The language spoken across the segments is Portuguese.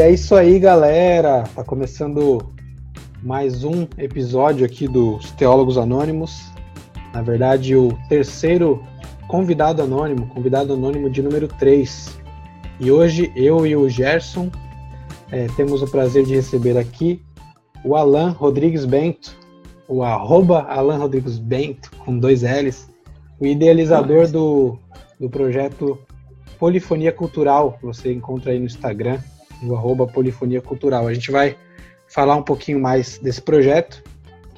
é isso aí, galera. Tá começando mais um episódio aqui dos Teólogos Anônimos. Na verdade, o terceiro convidado anônimo, convidado anônimo de número 3. E hoje eu e o Gerson é, temos o prazer de receber aqui o Alan Rodrigues Bento, o arroba Alan Rodrigues Bento, com dois L's, o idealizador do, do projeto Polifonia Cultural, que você encontra aí no Instagram, no arroba Polifonia Cultural. A gente vai falar um pouquinho mais desse projeto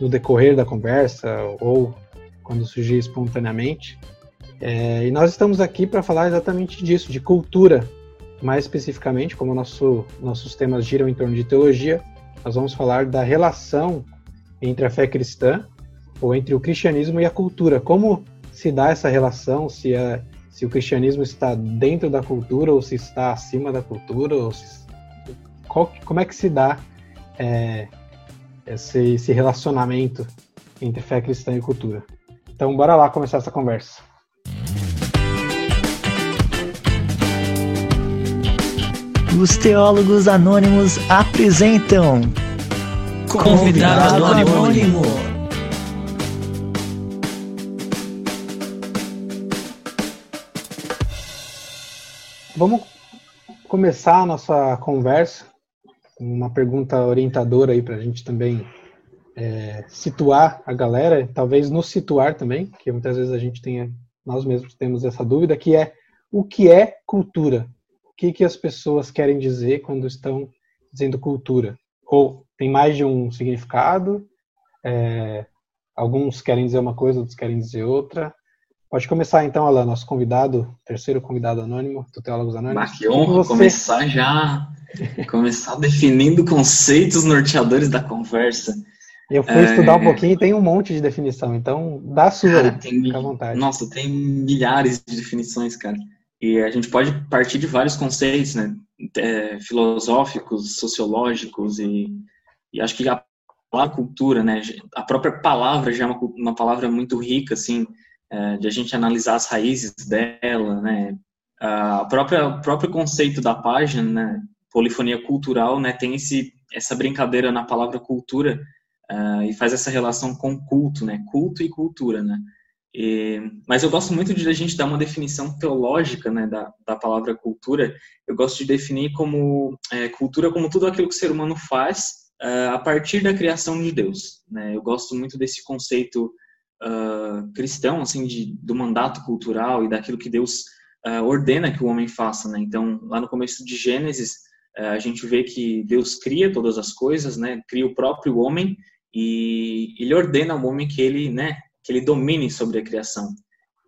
no decorrer da conversa ou quando surgir espontaneamente. É, e nós estamos aqui para falar exatamente disso, de cultura. Mais especificamente, como nosso, nossos temas giram em torno de teologia, nós vamos falar da relação entre a fé cristã, ou entre o cristianismo e a cultura. Como se dá essa relação, se é se o cristianismo está dentro da cultura ou se está acima da cultura, ou se, qual, como é que se dá é, esse, esse relacionamento entre fé cristã e cultura. Então, bora lá começar essa conversa. Os Teólogos Anônimos apresentam Convidado, Convidado Anônimo. anônimo. Vamos começar a nossa conversa uma pergunta orientadora aí para a gente também é, situar a galera, talvez nos situar também, que muitas vezes a gente tem, nós mesmos temos essa dúvida, que é o que é cultura? O que, que as pessoas querem dizer quando estão dizendo cultura? Ou tem mais de um significado? É, alguns querem dizer uma coisa, outros querem dizer outra. Pode começar então, Alan, nosso convidado, terceiro convidado anônimo do Teólogos Anônimos. Mas que honra você... começar já, começar definindo conceitos norteadores da conversa. Eu fui é... estudar um pouquinho e tem um monte de definição, então dá a sua, cara, tem, fica à vontade. Nossa, tem milhares de definições, cara. E a gente pode partir de vários conceitos, né? É, filosóficos, sociológicos e, e acho que a, a cultura, né? A própria palavra já é uma, uma palavra muito rica, assim, é, de a gente analisar as raízes dela, né? A própria o próprio conceito da página, né? Polifonia cultural, né? Tem esse essa brincadeira na palavra cultura uh, e faz essa relação com culto, né? Culto e cultura, né? E, mas eu gosto muito de a gente dar uma definição teológica né, da, da palavra cultura. Eu gosto de definir como é, cultura como tudo aquilo que o ser humano faz uh, a partir da criação de Deus. Né? Eu gosto muito desse conceito uh, cristão, assim, de, do mandato cultural e daquilo que Deus uh, ordena que o homem faça, né? Então, lá no começo de Gênesis, a gente vê que Deus cria todas as coisas, né? Cria o próprio homem e ele ordena ao homem que ele, né? Que ele domine sobre a criação.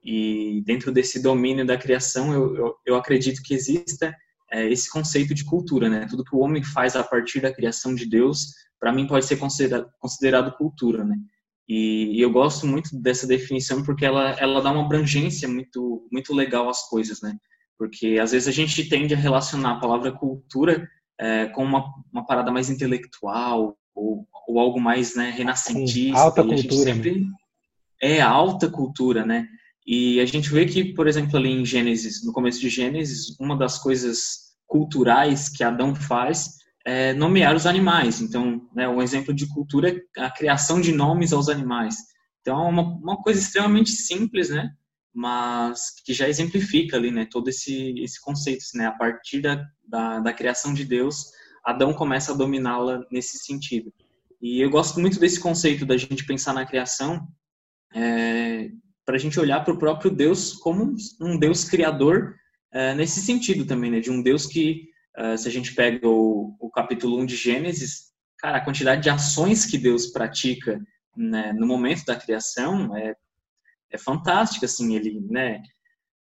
E dentro desse domínio da criação, eu, eu, eu acredito que exista é, esse conceito de cultura, né? Tudo que o homem faz a partir da criação de Deus, para mim pode ser considerado, considerado cultura, né? E, e, eu gosto muito dessa definição porque ela, ela dá uma abrangência muito, muito legal às coisas, né? Porque às vezes a gente tende a relacionar a palavra cultura é, com uma, uma parada mais intelectual ou, ou algo mais né, renascentista. Sim, alta cultura. Sempre... É, alta cultura, né? E a gente vê que, por exemplo, ali em Gênesis, no começo de Gênesis, uma das coisas culturais que Adão faz é, nomear os animais. Então, né, um exemplo de cultura é a criação de nomes aos animais. Então, é uma, uma coisa extremamente simples, né? Mas que já exemplifica ali, né? Todo esse, esse conceito, né? A partir da, da, da criação de Deus, Adão começa a dominá-la nesse sentido. E eu gosto muito desse conceito da gente pensar na criação é, para a gente olhar para o próprio Deus como um Deus criador é, nesse sentido também, né? De um Deus que Uh, se a gente pega o, o, capítulo 1 de Gênesis, cara, a quantidade de ações que Deus pratica né, no momento da criação é, é fantástica, assim, ele, né,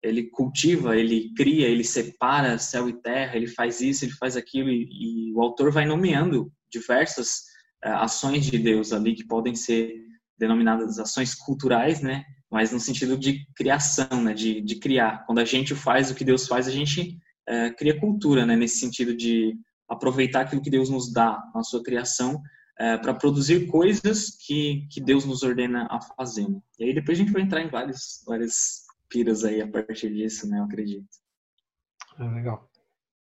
ele cultiva, ele cria, ele separa céu e terra, ele faz isso, ele faz aquilo, e, e o autor vai nomeando diversas uh, ações de Deus ali que podem ser denominadas ações culturais, né, mas no sentido de criação, né, de, de criar. Quando a gente faz o que Deus faz, a gente é, cria cultura, né, nesse sentido de aproveitar aquilo que Deus nos dá na sua criação é, para produzir coisas que, que Deus nos ordena a fazer. E aí depois a gente vai entrar em vários, várias piras aí a partir disso, né, eu acredito. Ah, legal.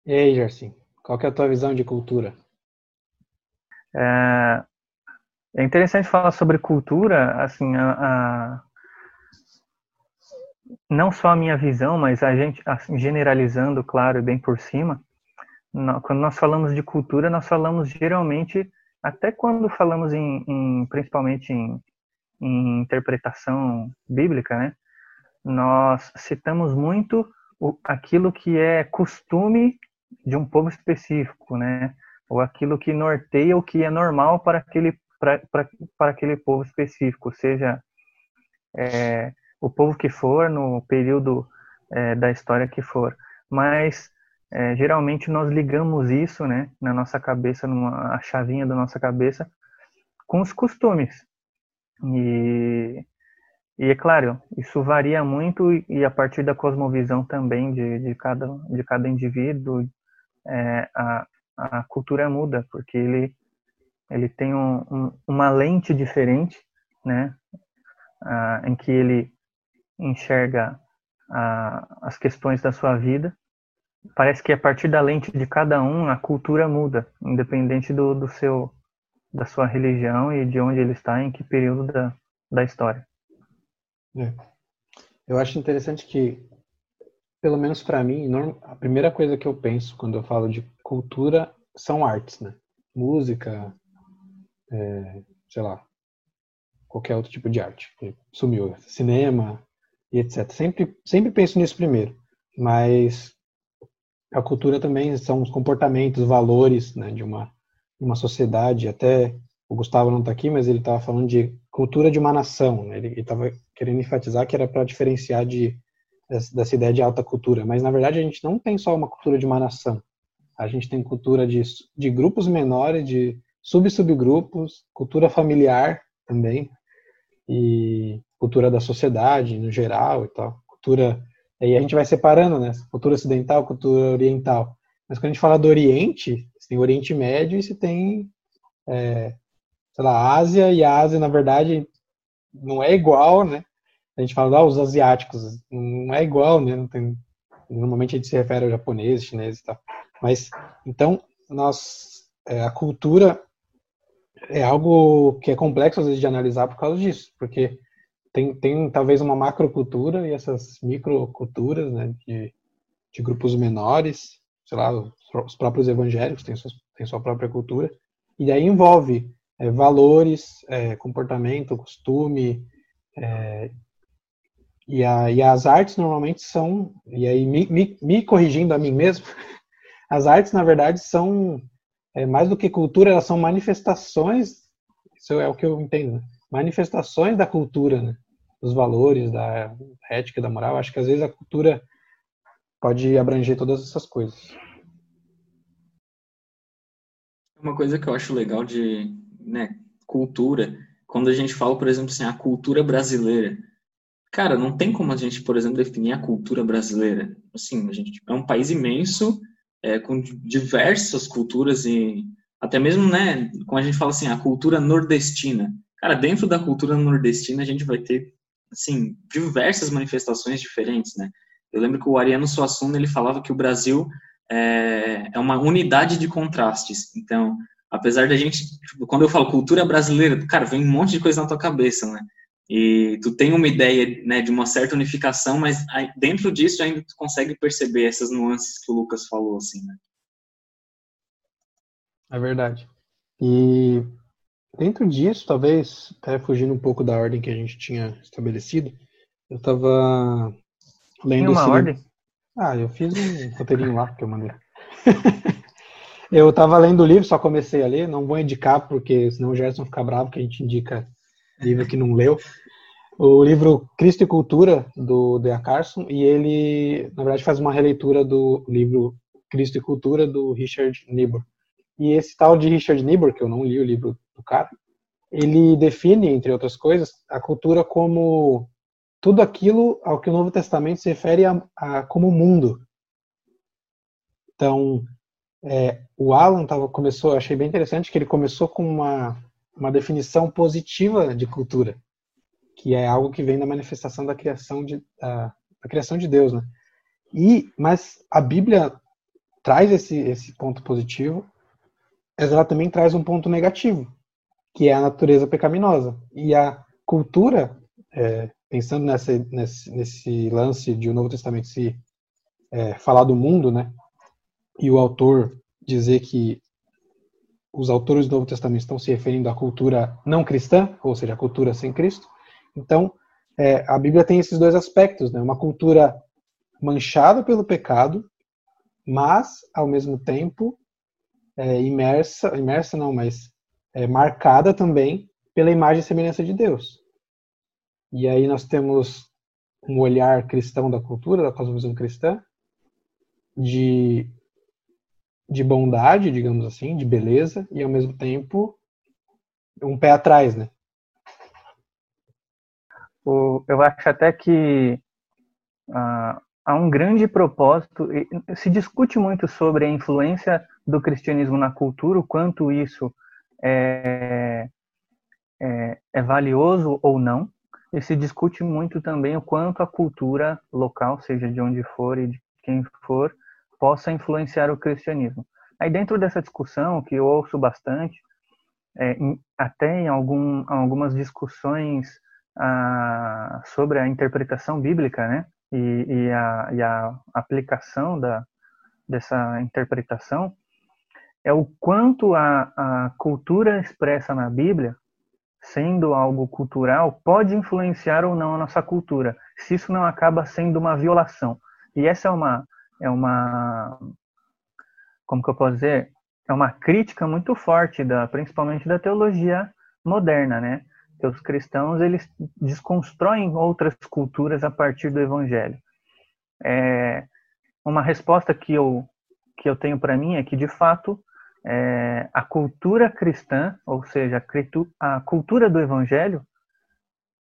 E aí, Jarsim, Qual é a tua visão de cultura? É, é interessante falar sobre cultura, assim, a, a, não só a minha visão, mas a gente assim, generalizando, claro, bem por cima. Quando nós falamos de cultura, nós falamos geralmente, até quando falamos em, em principalmente em, em interpretação bíblica, né? Nós citamos muito o, aquilo que é costume de um povo específico, né? Ou aquilo que norteia o que é normal para aquele, para, para, para aquele povo específico, seja é, o povo que for, no período é, da história que for. Mas é, geralmente nós ligamos isso, né, na nossa cabeça, numa a chavinha da nossa cabeça, com os costumes. E, e é claro, isso varia muito e a partir da cosmovisão também de, de, cada, de cada indivíduo, é, a, a cultura muda, porque ele, ele tem um, um, uma lente diferente, né, em que ele enxerga as questões da sua vida. Parece que a partir da lente de cada um, a cultura muda, independente do, do seu da sua religião e de onde ele está, em que período da, da história. É. Eu acho interessante que, pelo menos para mim, a primeira coisa que eu penso quando eu falo de cultura são artes, né? Música, é, sei lá, qualquer outro tipo de arte. Sumiu. Cinema e etc. Sempre, sempre penso nisso primeiro. Mas a cultura também são os comportamentos, valores né, de uma uma sociedade, até o Gustavo não está aqui, mas ele estava falando de cultura de uma nação, né? ele estava querendo enfatizar que era para diferenciar de, dessa ideia de alta cultura, mas na verdade a gente não tem só uma cultura de uma nação, a gente tem cultura de, de grupos menores, de sub-subgrupos, cultura familiar também, e cultura da sociedade no geral e tal, cultura, aí a gente vai separando, né, cultura ocidental, cultura oriental, mas quando a gente fala do Oriente, você tem Oriente Médio e você tem, é, sei lá, Ásia, e a Ásia, na verdade, não é igual, né? A gente fala, ah, os asiáticos, não é igual, né? Não tem, normalmente a gente se refere ao japonês, chinês e tal. Mas, então, nós, é, a cultura é algo que é complexo, às vezes, de analisar por causa disso, porque tem, tem talvez uma macrocultura e essas microculturas, né, de, de grupos menores, sei lá, os próprios evangélicos têm, suas, têm sua própria cultura, e aí envolve é, valores, é, comportamento, costume, é, e, a, e, as artes normalmente são, e aí me, me, me, corrigindo a mim mesmo, as artes na verdade são, é, mais do que cultura, elas são manifestações, isso é o que eu entendo, né? manifestações da cultura, né? Dos valores, da ética, da moral. Acho que às vezes a cultura pode abranger todas essas coisas. Uma coisa que eu acho legal de né, cultura, quando a gente fala, por exemplo, assim, a cultura brasileira. Cara, não tem como a gente, por exemplo, definir a cultura brasileira. Assim, a gente é um país imenso, é, com diversas culturas e até mesmo, né, quando a gente fala assim, a cultura nordestina. Cara, dentro da cultura nordestina a gente vai ter, assim, diversas manifestações diferentes, né? Eu lembro que o Ariano Suassuna, ele falava que o Brasil é, é uma unidade de contrastes. Então, apesar da gente, tipo, quando eu falo cultura brasileira, cara, vem um monte de coisa na tua cabeça, né? E tu tem uma ideia, né, de uma certa unificação, mas dentro disso ainda tu consegue perceber essas nuances que o Lucas falou, assim, né? É verdade. E dentro disso, talvez, até fugindo um pouco da ordem que a gente tinha estabelecido, eu estava lendo Tem uma ordem? Ah, eu fiz um roteirinho lá que eu mandei. eu tava lendo o livro, só comecei a ler, não vou indicar, porque senão o Gerson fica bravo que a gente indica livro que não leu. O livro Cristo e Cultura, do Dea Carson, e ele, na verdade, faz uma releitura do livro Cristo e Cultura, do Richard Niebuhr. E esse tal de Richard Niebuhr, que eu não li o livro do cara, ele define, entre outras coisas, a cultura como tudo aquilo ao que o Novo Testamento se refere a, a como mundo. Então, é, o Alan tava, começou, achei bem interessante que ele começou com uma, uma definição positiva de cultura, que é algo que vem da manifestação da criação de, da, da criação de Deus, né? E, mas a Bíblia traz esse, esse ponto positivo, mas ela também traz um ponto negativo, que é a natureza pecaminosa. E a cultura, é, pensando nessa, nesse, nesse, lance de o Novo Testamento se é, falar do mundo, né? E o autor dizer que os autores do Novo Testamento estão se referindo à cultura não cristã, ou seja, a cultura sem Cristo. Então, é, a Bíblia tem esses dois aspectos, né? Uma cultura manchada pelo pecado, mas ao mesmo tempo é, imersa, imersa não, mas é, marcada também pela imagem e semelhança de Deus. E aí nós temos um olhar cristão da cultura, da cosmovisão cristã, de, de bondade, digamos assim, de beleza, e ao mesmo tempo um pé atrás, né? Eu acho até que ah, há um grande propósito, se discute muito sobre a influência do cristianismo na cultura, o quanto isso é, é, é valioso ou não, e se discute muito também o quanto a cultura local, seja de onde for e de quem for, possa influenciar o cristianismo. Aí dentro dessa discussão, que eu ouço bastante, é, em, até em algum, algumas discussões ah, sobre a interpretação bíblica, né, e, e, a, e a aplicação da, dessa interpretação, é o quanto a, a cultura expressa na Bíblia, sendo algo cultural, pode influenciar ou não a nossa cultura, se isso não acaba sendo uma violação. E essa é uma, é uma como que eu posso dizer? É uma crítica muito forte, da, principalmente da teologia moderna, né? Que os cristãos eles desconstroem outras culturas a partir do evangelho. É, uma resposta que eu que eu tenho para mim é que de fato é, a cultura cristã, ou seja, a cultura do evangelho,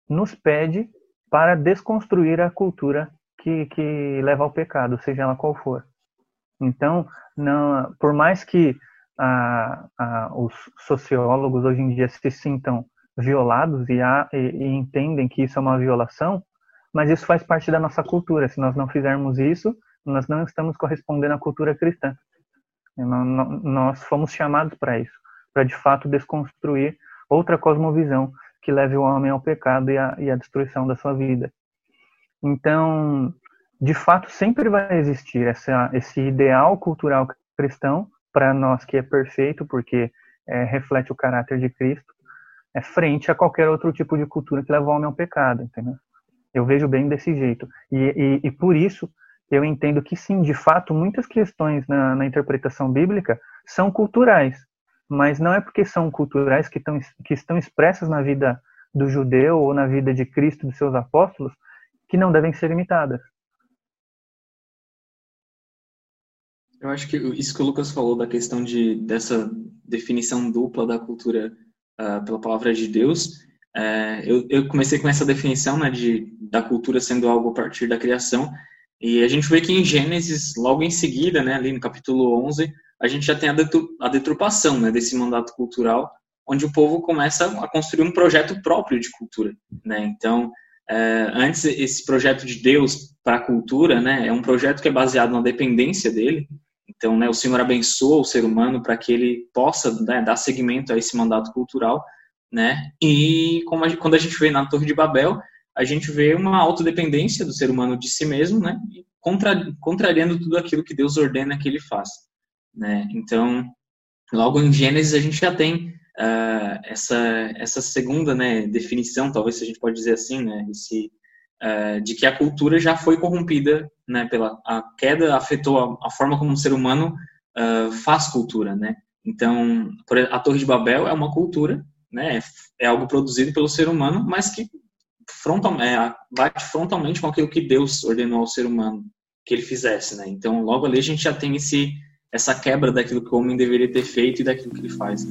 nos pede para desconstruir a cultura que, que leva ao pecado, seja ela qual for. Então, não, por mais que a, a, os sociólogos hoje em dia se sintam violados e, a, e, e entendem que isso é uma violação, mas isso faz parte da nossa cultura. Se nós não fizermos isso, nós não estamos correspondendo à cultura cristã. Nós fomos chamados para isso, para de fato desconstruir outra cosmovisão que leve o homem ao pecado e à, e à destruição da sua vida. Então, de fato, sempre vai existir essa, esse ideal cultural cristão para nós que é perfeito, porque é, reflete o caráter de Cristo, é frente a qualquer outro tipo de cultura que leva o homem ao pecado, entendeu? Eu vejo bem desse jeito. E, e, e por isso eu entendo que sim, de fato, muitas questões na, na, interpretação bíblica são culturais, mas não é porque são culturais que, tão, que estão expressas na vida do judeu ou na vida de Cristo dos seus apóstolos que não devem ser imitadas. Eu acho que isso que o Lucas falou da questão de dessa definição dupla da cultura uh, pela palavra de Deus, uh, eu, eu, comecei com essa definição né, de, da cultura sendo algo a partir da criação, e a gente vê que em Gênesis, logo em seguida, né, ali no capítulo 11, a gente já tem a, deturpação né, desse mandato cultural, onde o povo começa a construir um projeto próprio de cultura. Né? Então, é, antes, esse projeto de Deus para a cultura, né, é um projeto que é baseado na dependência dele. Então, né, o Senhor abençoa o ser humano para que ele possa né, dar seguimento a esse mandato cultural, né? E como a, quando a gente vê na Torre de Babel, a gente vê uma autodependência do ser humano de si mesmo, né? Contra, contrariando tudo aquilo que Deus ordena que ele faça, né? Então, logo em Gênesis a gente já tem uh, essa, essa segunda né, definição, talvez a gente pode dizer assim, né, esse, uh, de que a cultura já foi corrompida, né, pela a queda afetou a, a forma como o ser humano uh, faz cultura, né. Então, a Torre de Babel é uma cultura, né, é algo produzido pelo ser humano, mas que frontal, é, bate frontalmente com aquilo que Deus ordenou ao ser humano que ele fizesse, né. Então, logo ali a gente já tem esse essa quebra daquilo que o homem deveria ter feito e daquilo que ele faz.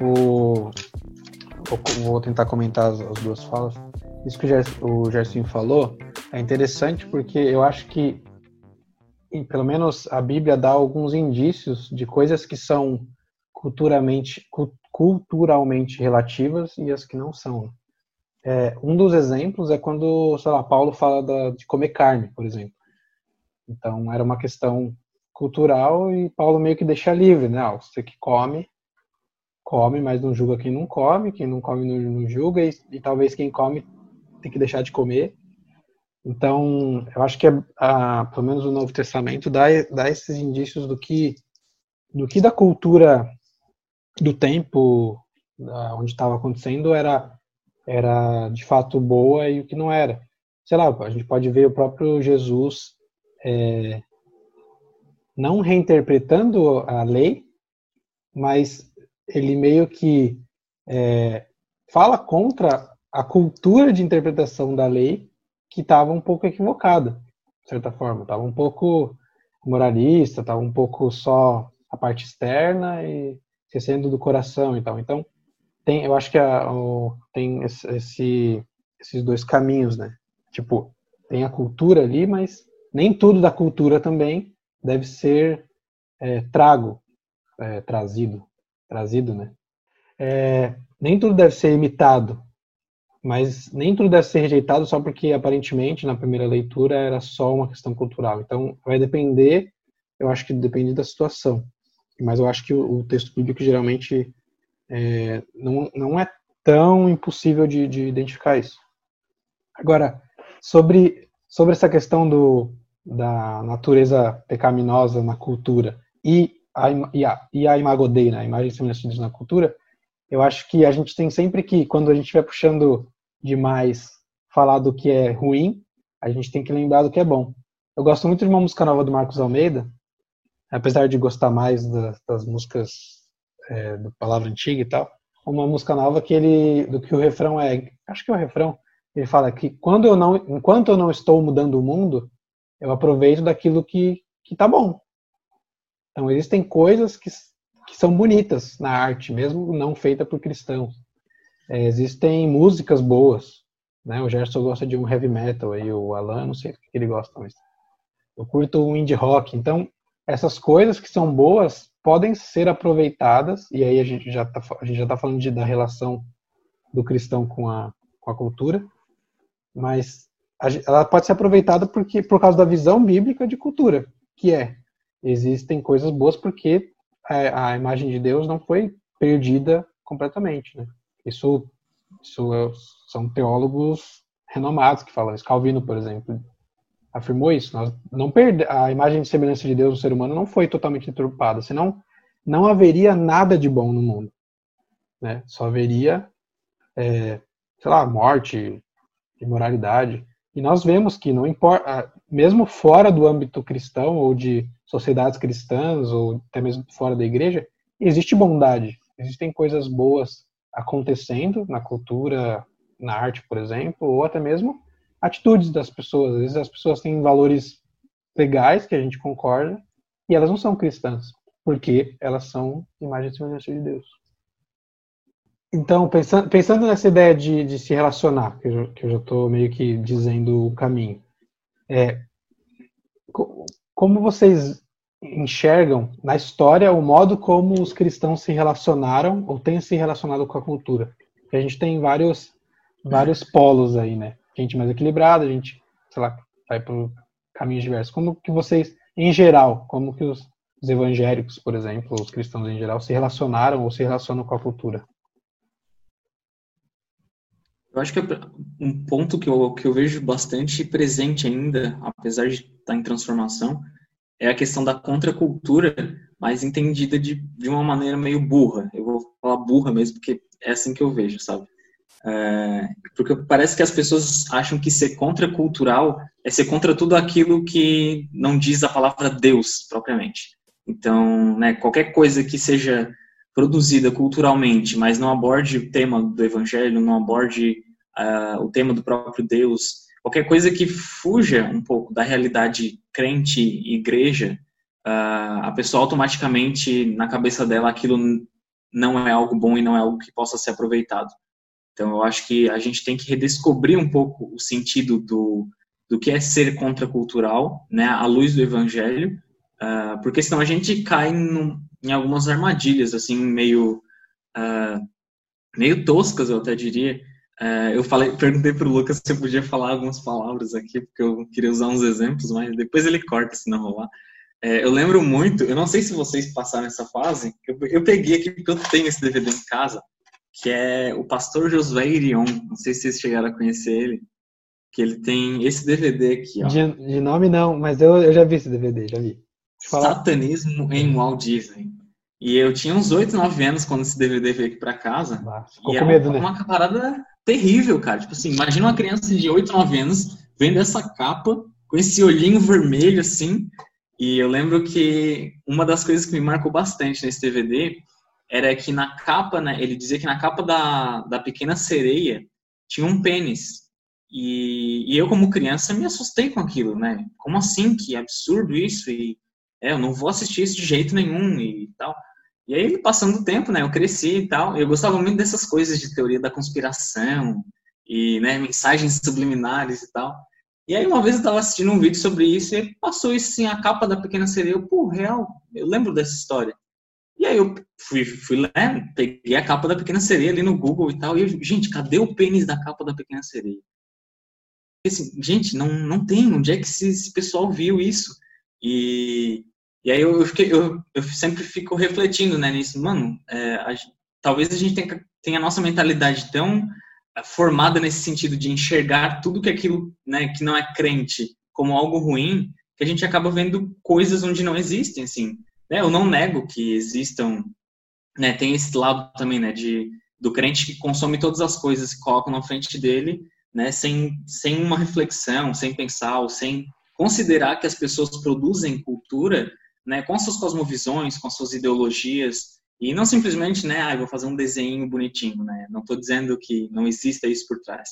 O... Vou tentar comentar as duas falas. isso que o Gersinho falou é interessante porque eu acho que, pelo menos, a Bíblia dá alguns indícios de coisas que são culturalmente, culturalmente relativas e as que não são. É, um dos exemplos é quando, sei lá, Paulo fala da, de comer carne, por exemplo. Então, era uma questão cultural e Paulo meio que deixa livre, né? Ah, você que come, come, mas não julga quem não come, quem não come não, não julga, e, e, talvez quem come tem que deixar de comer. Então, eu acho que, a, a, pelo menos o Novo Testamento dá, dá esses indícios do que, do que da cultura do tempo da, onde estava acontecendo era, era de fato boa e o que não era. Sei lá, a gente pode ver o próprio Jesus é, não reinterpretando a lei, mas ele meio que é, fala contra a cultura de interpretação da lei que estava um pouco equivocada, de certa forma. Estava um pouco moralista, estava um pouco só a parte externa e esquecendo do coração e tal. Então, tem, eu acho que a, o, tem esse, esses dois caminhos, né? Tipo, tem a cultura ali, mas nem tudo da cultura também deve ser é, trago, é, trazido, trazido, né? É, nem tudo deve ser imitado, mas nem tudo deve ser rejeitado só porque aparentemente na primeira leitura era só uma questão cultural. Então vai depender, eu acho que depende da situação. Mas eu acho que o, o texto bíblico geralmente é, não, não é tão impossível de, de identificar isso. Agora, sobre, sobre essa questão do, da natureza pecaminosa na cultura e a, e a, e a imago Dei, né, a imagem e semelhança de Deus na cultura, eu acho que a gente tem sempre que, quando a gente vai puxando demais falar do que é ruim, a gente tem que lembrar do que é bom. Eu gosto muito de uma música nova do Marcos Almeida, apesar de gostar mais das, das músicas é, do Palavra Antiga e tal, uma música nova que ele, do que o refrão é, acho que é o refrão, ele fala que quando eu não, enquanto eu não estou mudando o mundo, eu aproveito daquilo que que tá bom. Então existem coisas que, que são bonitas na arte, mesmo não feita por cristãos. É, existem músicas boas, né? O Gerson gosta de um heavy metal, aí o Alan, não sei o que ele gosta, mas eu curto um indie rock. Então essas coisas que são boas podem ser aproveitadas e aí a gente já tá, a está falando de, da relação do cristão com a, com a cultura, mas ela pode ser aproveitada porque por causa da visão bíblica de cultura, que é existem coisas boas porque a, a imagem de Deus não foi perdida completamente, né? Isso, isso é, são teólogos renomados que falam isso. Calvino, por exemplo, afirmou isso. Nós não perde, a imagem de semelhança de Deus no ser humano não foi totalmente deturpada, senão não haveria nada de bom no mundo, né? Só haveria, é, sei lá, morte, imoralidade. E nós vemos que não importa, mesmo fora do âmbito cristão ou de sociedades cristãs ou até mesmo fora da igreja, existe bondade, existem coisas boas acontecendo na cultura, na arte, por exemplo, ou até mesmo atitudes das pessoas. Às vezes as pessoas têm valores legais que a gente concorda e elas não são cristãs, porque elas são imagem e semelhança de Deus. Então, pensando, pensando nessa ideia de, de se relacionar, que eu, que eu já estou meio que dizendo o caminho, é, como vocês enxergam na história o modo como os cristãos se relacionaram ou têm se relacionado com a cultura? Porque a gente tem vários, vários polos aí, né? Gente mais equilibrada, a gente, sei lá, vai por caminhos diversos. Como que vocês, em geral, como que os, os evangélicos, por exemplo, os cristãos em geral, se relacionaram ou se relacionam com a cultura? Eu acho que é um ponto que eu, que eu vejo bastante presente ainda, apesar de estar em transformação, é a questão da contracultura, mas entendida de, de uma maneira meio burra. Eu vou falar burra mesmo, porque é assim que eu vejo, sabe? É, porque parece que as pessoas acham que ser contracultural é ser contra tudo aquilo que não diz a palavra Deus propriamente. Então, né, qualquer coisa que seja produzida culturalmente, mas não aborde o tema do evangelho, não aborde uh, o tema do próprio Deus, qualquer coisa que fuja um pouco da realidade crente e igreja, uh, a pessoa automaticamente, na cabeça dela, aquilo não é algo bom e não é algo que possa ser aproveitado. Então, eu acho que a gente tem que redescobrir um pouco o sentido do, do que é ser contracultural, né, à luz do evangelho, uh, porque senão a gente cai em algumas armadilhas, assim, meio, uh, meio toscas, eu até diria. Uh, eu falei, perguntei para o Lucas se eu podia falar algumas palavras aqui, porque eu queria usar uns exemplos, mas depois ele corta se não rolar. É, eu lembro muito, eu não sei se vocês passaram essa fase, eu, eu peguei aqui porque eu tenho esse DVD em casa, que é o Pastor Josué Irion. Não sei se vocês chegaram a conhecer ele. Que ele tem esse DVD aqui, ó. De, de nome não, mas eu, eu já vi esse DVD, já vi. Satanismo em Walt Disney. E eu tinha uns 8, 9 anos quando esse DVD veio aqui pra casa. Ficou com medo, uma, né? uma parada terrível, cara. Tipo assim, imagina uma criança de 8, 9 anos vendo essa capa com esse olhinho vermelho assim. E eu lembro que uma das coisas que me marcou bastante nesse DVD era que na capa, né, ele dizia que na capa da, da Pequena Sereia tinha um pênis. E, e eu, como criança, me assustei com aquilo, né? Como assim? Que absurdo isso? E é, eu não vou assistir isso de jeito nenhum e tal. E aí, passando o tempo, né, eu cresci e tal. Eu gostava muito dessas coisas de teoria da conspiração e, né, mensagens subliminares e tal. E aí, uma vez eu estava assistindo um vídeo sobre isso e passou isso assim, a capa da Pequena Sereia. Eu, pô, real, eu lembro dessa história. E aí eu fui, fui lá, peguei a capa da Pequena Sereia ali no Google e tal, e eu, gente, cadê o pênis da capa da Pequena Sereia? Assim, gente, não, não tem, onde é que esse, esse pessoal viu isso? E, e aí eu, fiquei, eu, eu sempre fico refletindo né, nisso, mano, é, a, talvez a gente tenha, tenha a nossa mentalidade tão é, formada nesse sentido de enxergar tudo que aquilo né, que não é crente como algo ruim, que a gente acaba vendo coisas onde não existem, assim. Né? Eu não nego que existam, né, tem esse lado também, né, de do crente que consome todas as coisas que colocam na frente dele, né, sem, sem uma reflexão, sem pensar ou sem considerar que as pessoas produzem cultura, né, com suas cosmovisões, com suas ideologias, e não simplesmente, né, ah, vou fazer um desenho bonitinho, né, não estou dizendo que não exista isso por trás,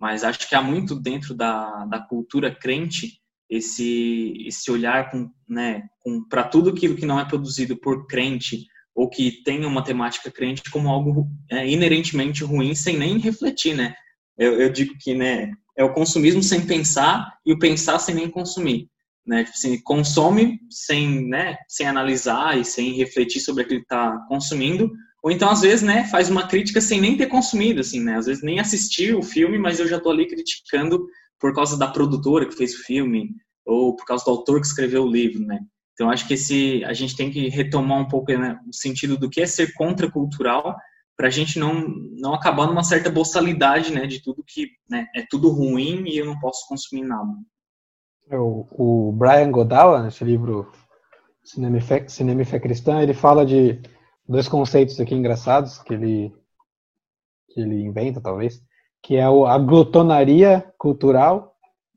mas acho que há muito dentro da, da cultura crente esse esse olhar com, né, com para tudo aquilo que não é produzido por crente ou que tem uma temática crente como algo é, inerentemente ruim sem nem refletir, né? Eu, eu, digo que, né, é o consumismo sem pensar e o pensar sem nem consumir, né? Tipo assim, consome sem, né, sem analisar e sem refletir sobre aquilo que está consumindo, ou então às vezes, né, faz uma crítica sem nem ter consumido, assim, né? Às vezes nem assistir o filme, mas eu já tô ali criticando por causa da produtora que fez o filme ou por causa do autor que escreveu o livro, né? Então acho que esse a gente tem que retomar um pouco né, o sentido do que é ser contracultural para a gente não não acabar numa certa boçalidade, né, de tudo que né, é tudo ruim e eu não posso consumir nada. É, o, o Brian Godawa, nesse livro Cinema e, Fé, Cinema e Fé Cristã, ele fala de dois conceitos aqui engraçados que ele que ele inventa talvez, que é a glutonaria cultural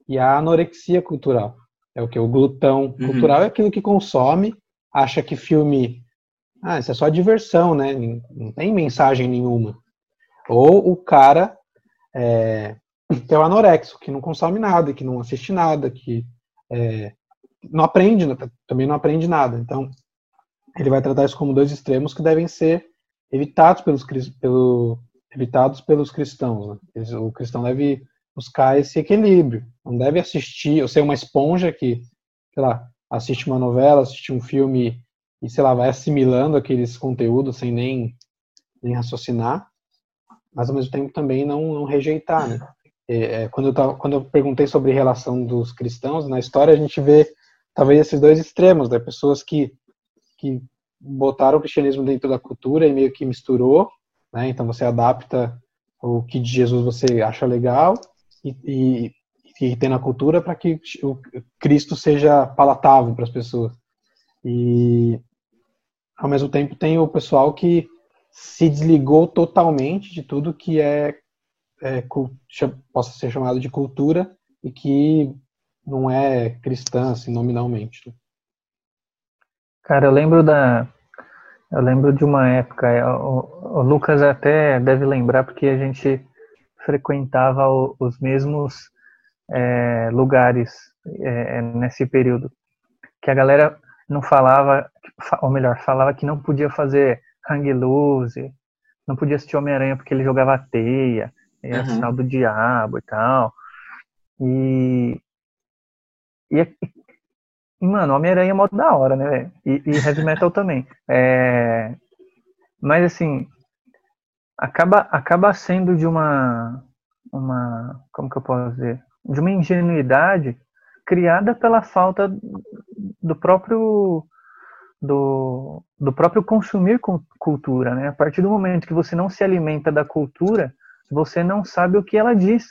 e a anorexia cultural. É o que? O glutão uhum. cultural é aquilo que consome, acha que filme. Ah, isso é só diversão, né? Não tem mensagem nenhuma. Ou o cara é, é o anorexo, que não consome nada, que não assiste nada, que é, não aprende, né? também não aprende nada. Então, ele vai tratar isso como dois extremos que devem ser evitados pelos, pelo, evitados pelos cristãos. Né? O cristão deve buscar esse equilíbrio. Não deve assistir, ou ser uma esponja que, sei lá, assiste uma novela, assiste um filme e, sei lá, vai assimilando aqueles conteúdos sem nem, nem raciocinar, mas ao mesmo tempo também não, não rejeitar, né? É, é quando, eu tava, quando eu perguntei sobre relação dos cristãos, na história a gente vê talvez esses dois extremos, né? Pessoas que, que botaram o cristianismo dentro da cultura e meio que misturou, né? Então você adapta o que de Jesus você acha legal e, e, e tem na cultura para que o Cristo seja palatável para as pessoas. E ao mesmo tempo tem o pessoal que se desligou totalmente de tudo que é, é possa ser chamado de cultura e que não é cristã assim nominalmente. Cara, eu lembro da eu lembro de uma época, é, o, Lucas até deve lembrar porque a gente frequentava os mesmos é, lugares é, é, nesse período. Que a galera não falava, ou melhor, falava que não podia fazer hang loose, não podia assistir Homem-Aranha porque ele jogava teia, era uhum. sinal do diabo e tal. E, e, e mano, Homem-Aranha é modo da hora, né, velho? E, e, Heavy Metal também. É, mas assim, acaba, acaba sendo de uma, uma. Como que eu posso dizer? De uma ingenuidade criada pela falta do próprio do, do próprio consumir cultura, né? A partir do momento que você não se alimenta da cultura, você não sabe o que ela diz,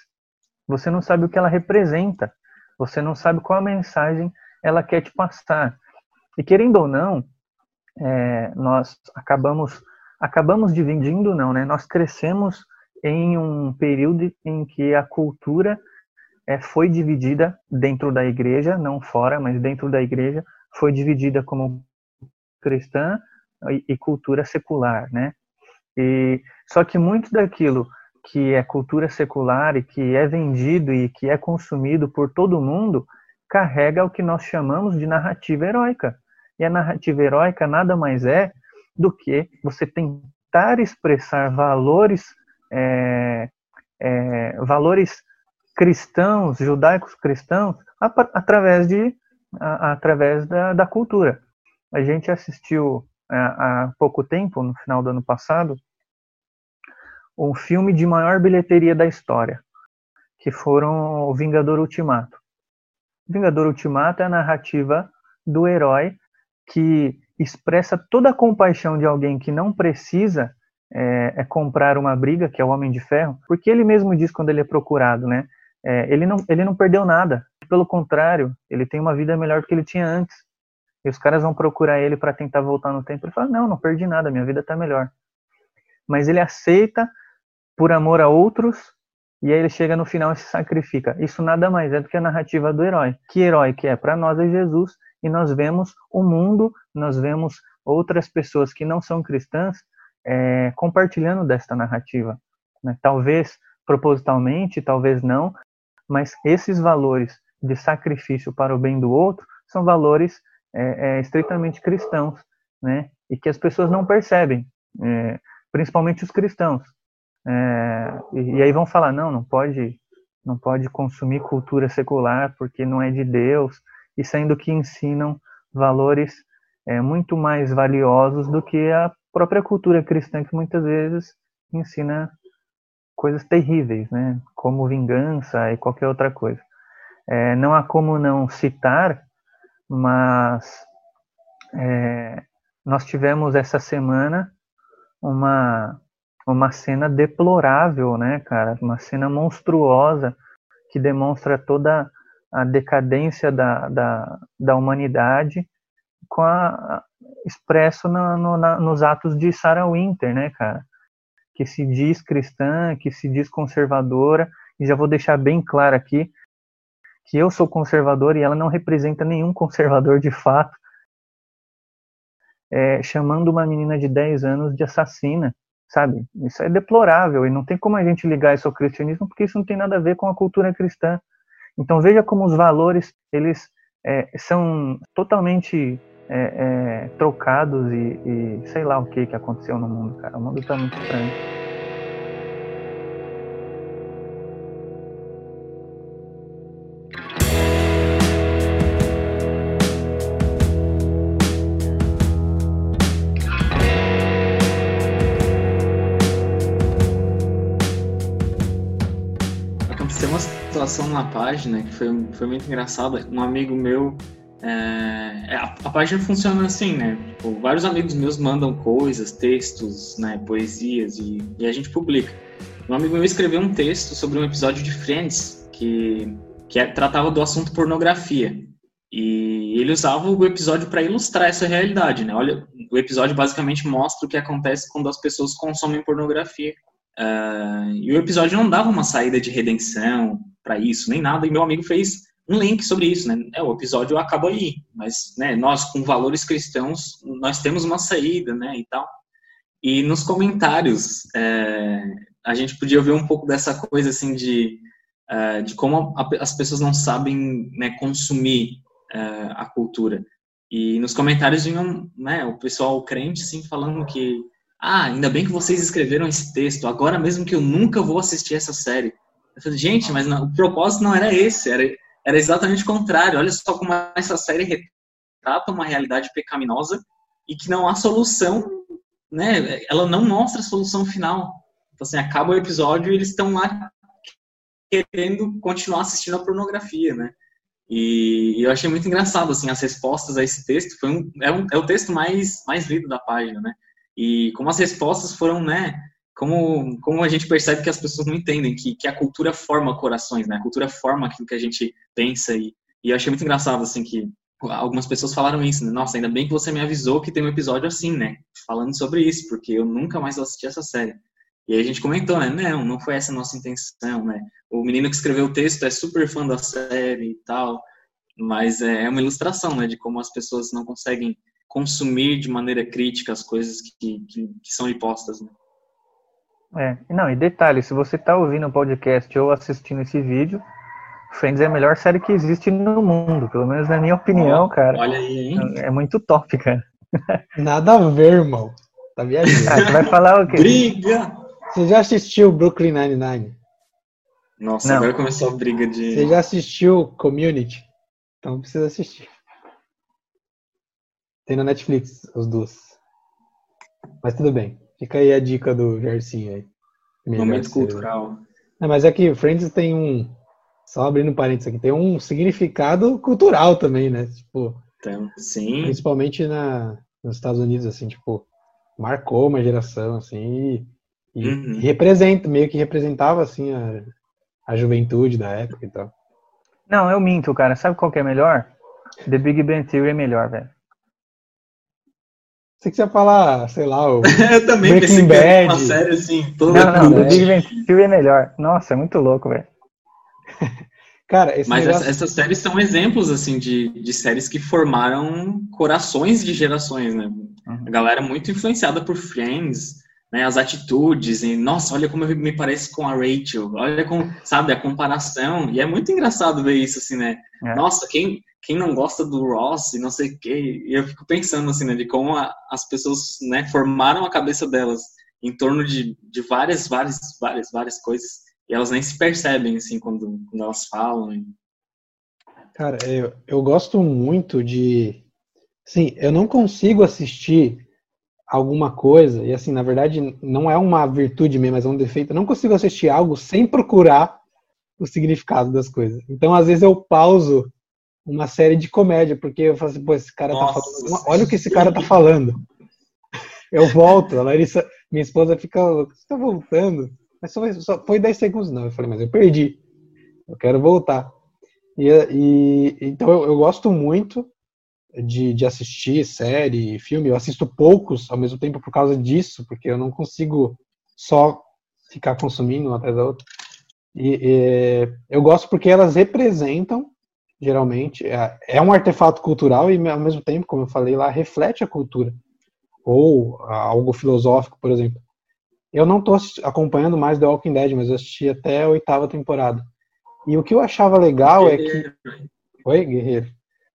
você não sabe o que ela representa, você não sabe qual a mensagem ela quer te passar. E querendo ou não, é, nós acabamos acabamos dividindo, não, né? Nós crescemos em um período em que a cultura é, foi dividida dentro da igreja, não fora, mas dentro da igreja, foi dividida como cristã e, e cultura secular, né? E só que muito daquilo que é cultura secular e que é vendido e que é consumido por todo mundo carrega o que nós chamamos de narrativa heróica. E a narrativa heróica nada mais é do que você tentar expressar valores é, é, valores cristãos, judaicos cristãos, através de a, através da, da cultura. A gente assistiu é, há pouco tempo, no final do ano passado, um filme de maior bilheteria da história, que foram o Vingador Ultimato. O Vingador Ultimato é a narrativa do herói que expressa toda a compaixão de alguém que não precisa é, é, comprar uma briga, que é o Homem de Ferro, porque ele mesmo diz quando ele é procurado, né? É, ele, não, ele não perdeu nada, pelo contrário, ele tem uma vida melhor do que ele tinha antes. E os caras vão procurar ele para tentar voltar no tempo. Ele fala: Não, não perdi nada, minha vida está melhor. Mas ele aceita por amor a outros e aí ele chega no final e se sacrifica. Isso nada mais é do que a narrativa do herói. Que herói que é? Para nós é Jesus e nós vemos o mundo, nós vemos outras pessoas que não são cristãs é, compartilhando desta narrativa. Né? Talvez propositalmente, talvez não, mas esses valores de sacrifício para o bem do outro são valores é, é, estritamente cristãos, né? E que as pessoas não percebem, é, principalmente os cristãos. É, e, e, aí vão falar não, não pode, não pode consumir cultura secular porque não é de Deus, e sendo que ensinam valores é, muito mais valiosos do que a própria cultura cristã que muitas vezes ensina coisas terríveis, né? Como vingança e qualquer outra coisa. É, não há como não citar mas é, nós tivemos essa semana uma, uma cena deplorável, né, cara? Uma cena monstruosa que demonstra toda a decadência da, da, da humanidade com a, expresso no, no, na, nos atos de Sarah Winter, né, cara? Que se diz cristã, que se diz conservadora, e já vou deixar bem claro aqui, que eu sou conservador e ela não representa nenhum conservador de fato, é, chamando uma menina de 10 anos de assassina, sabe? Isso é deplorável e não tem como a gente ligar isso ao cristianismo porque isso não tem nada a ver com a cultura cristã. Então veja como os valores eles é, são totalmente é, é trocados e, e, sei lá o que que aconteceu no mundo, cara. O mundo está muito estranho. Na página que foi, foi muito engraçada. Um amigo meu. É, é, a, a, página funciona assim, né? Tipo, vários amigos meus mandam coisas, textos, né, poesias e, e a gente publica. Um amigo meu escreveu um texto sobre um episódio de Friends que, que é, tratava do assunto pornografia. E ele usava o episódio para ilustrar essa realidade, né? Olha, o episódio basicamente mostra o que acontece quando as pessoas consomem pornografia. Uh, e o episódio não dava uma saída de redenção, para isso, nem nada. E meu amigo fez um link sobre isso, né? É, o episódio acabou aí, mas né, nós com valores cristãos nós temos uma saída, né? E tal. E nos comentários é, a gente podia ver um pouco dessa coisa assim de é, de como a, as pessoas não sabem né, consumir é, a cultura. E nos comentários vinham né, o pessoal crente assim falando que ah, ainda bem que vocês escreveram esse texto, agora mesmo que eu nunca vou assistir essa série. Eu falei, gente, mas não, o propósito não era esse, era, era exatamente o contrário. Olha só como essa série retrata uma realidade pecaminosa e que não há solução, né? Ela não mostra a solução final. Então, assim, acaba o episódio e eles estão lá querendo continuar assistindo a pornografia, né? E, eu achei muito engraçado, assim, as respostas a esse texto. Foi um, é, um, é o texto mais, mais lido da página, né? E como as respostas foram, né? Como, como a gente percebe que as pessoas não entendem que, que a cultura forma corações, né? A cultura forma aquilo que a gente pensa. E, e eu achei muito engraçado, assim, que algumas pessoas falaram isso, né? Nossa, ainda bem que você me avisou que tem um episódio assim, né? Falando sobre isso, porque eu nunca mais vou assistir essa série. E aí a gente comentou, né? Não, não foi essa a nossa intenção, né? O menino que escreveu o texto é super fã da série e tal, mas é, é uma ilustração, né? De como as pessoas não conseguem consumir de maneira crítica as coisas que, que, que são impostas, né? É, não, e detalhe, se você está ouvindo o podcast ou assistindo esse vídeo, Friends é a melhor série que existe no mundo, pelo menos na minha opinião, cara. Olha aí, hein? É muito top, cara. Nada a ver, irmão. Tá viajando. Ah, você vai falar o quê? Briga! Você já assistiu Brooklyn Nine-Nine? Nossa, Não. agora começou a briga de. Você já assistiu Community? Então precisa assistir. Tem na Netflix os dois. Mas tudo bem. Fica aí a dica do Gercinho aí. Melhor Momento cultural. Não, mas é que Friends tem um. Só abrindo parênteses aqui, tem um significado cultural também, né? Tipo, Então, sim. principalmente na, nos Estados Unidos, assim, tipo, marcou uma geração, assim, e, e Uhum. representa, meio que representava, assim, a, a juventude da época e tal. Não, eu minto, cara. Sabe qual que é melhor? The Big Bang Theory é melhor, velho. Você que ia falar, sei lá, o Eu também Breaking pensei era uma Bad. série assim, toda Não, não, cult. Big Bang Theory é melhor. Nossa, é muito louco, velho. Cara, esse Mas negócio... essa- essas séries são exemplos, assim, de, de séries que formaram corações de gerações, né? A galera muito influenciada por Friends, né? As atitudes, e, nossa, olha como eu me parece com a Rachel, olha como, sabe, a comparação. E é muito engraçado ver isso, assim, né? É. Nossa, quem, quem não gosta do Ross e não sei o quê. E eu fico pensando, assim, né? De como a- as pessoas, né, formaram a cabeça delas em torno de, de várias, várias, várias, várias coisas. E elas nem se percebem, assim, quando, quando elas falam. e- Cara, eu, eu gosto muito de. Sim, eu não consigo assistir alguma coisa, e assim, na verdade, não é uma virtude minha, mas é um defeito. Eu não consigo assistir algo sem procurar o significado das coisas. Então, às vezes, eu pauso uma série de comédia, porque eu falo assim, pô, esse cara Nossa, tá falando. Olha o que esse cara tá falando. Eu volto, a Larissa, minha esposa fica, você tá voltando? Mas só, só foi 10 segundos, não. Eu falei, mas eu perdi. Eu quero voltar. E, e- então eu, eu gosto muito de, de assistir série, filme. Eu assisto poucos ao mesmo tempo por causa disso, porque eu não consigo só ficar consumindo uma atrás da outra. E, e, eu gosto porque elas representam, geralmente, é, é um artefato cultural e ao mesmo tempo, como eu falei lá, reflete a cultura. Ou ah, algo filosófico, por exemplo. Eu não estou acompanhando mais The Walking Dead, mas eu assisti até a oitava temporada. E o que eu achava legal é que. Oi, guerreiro.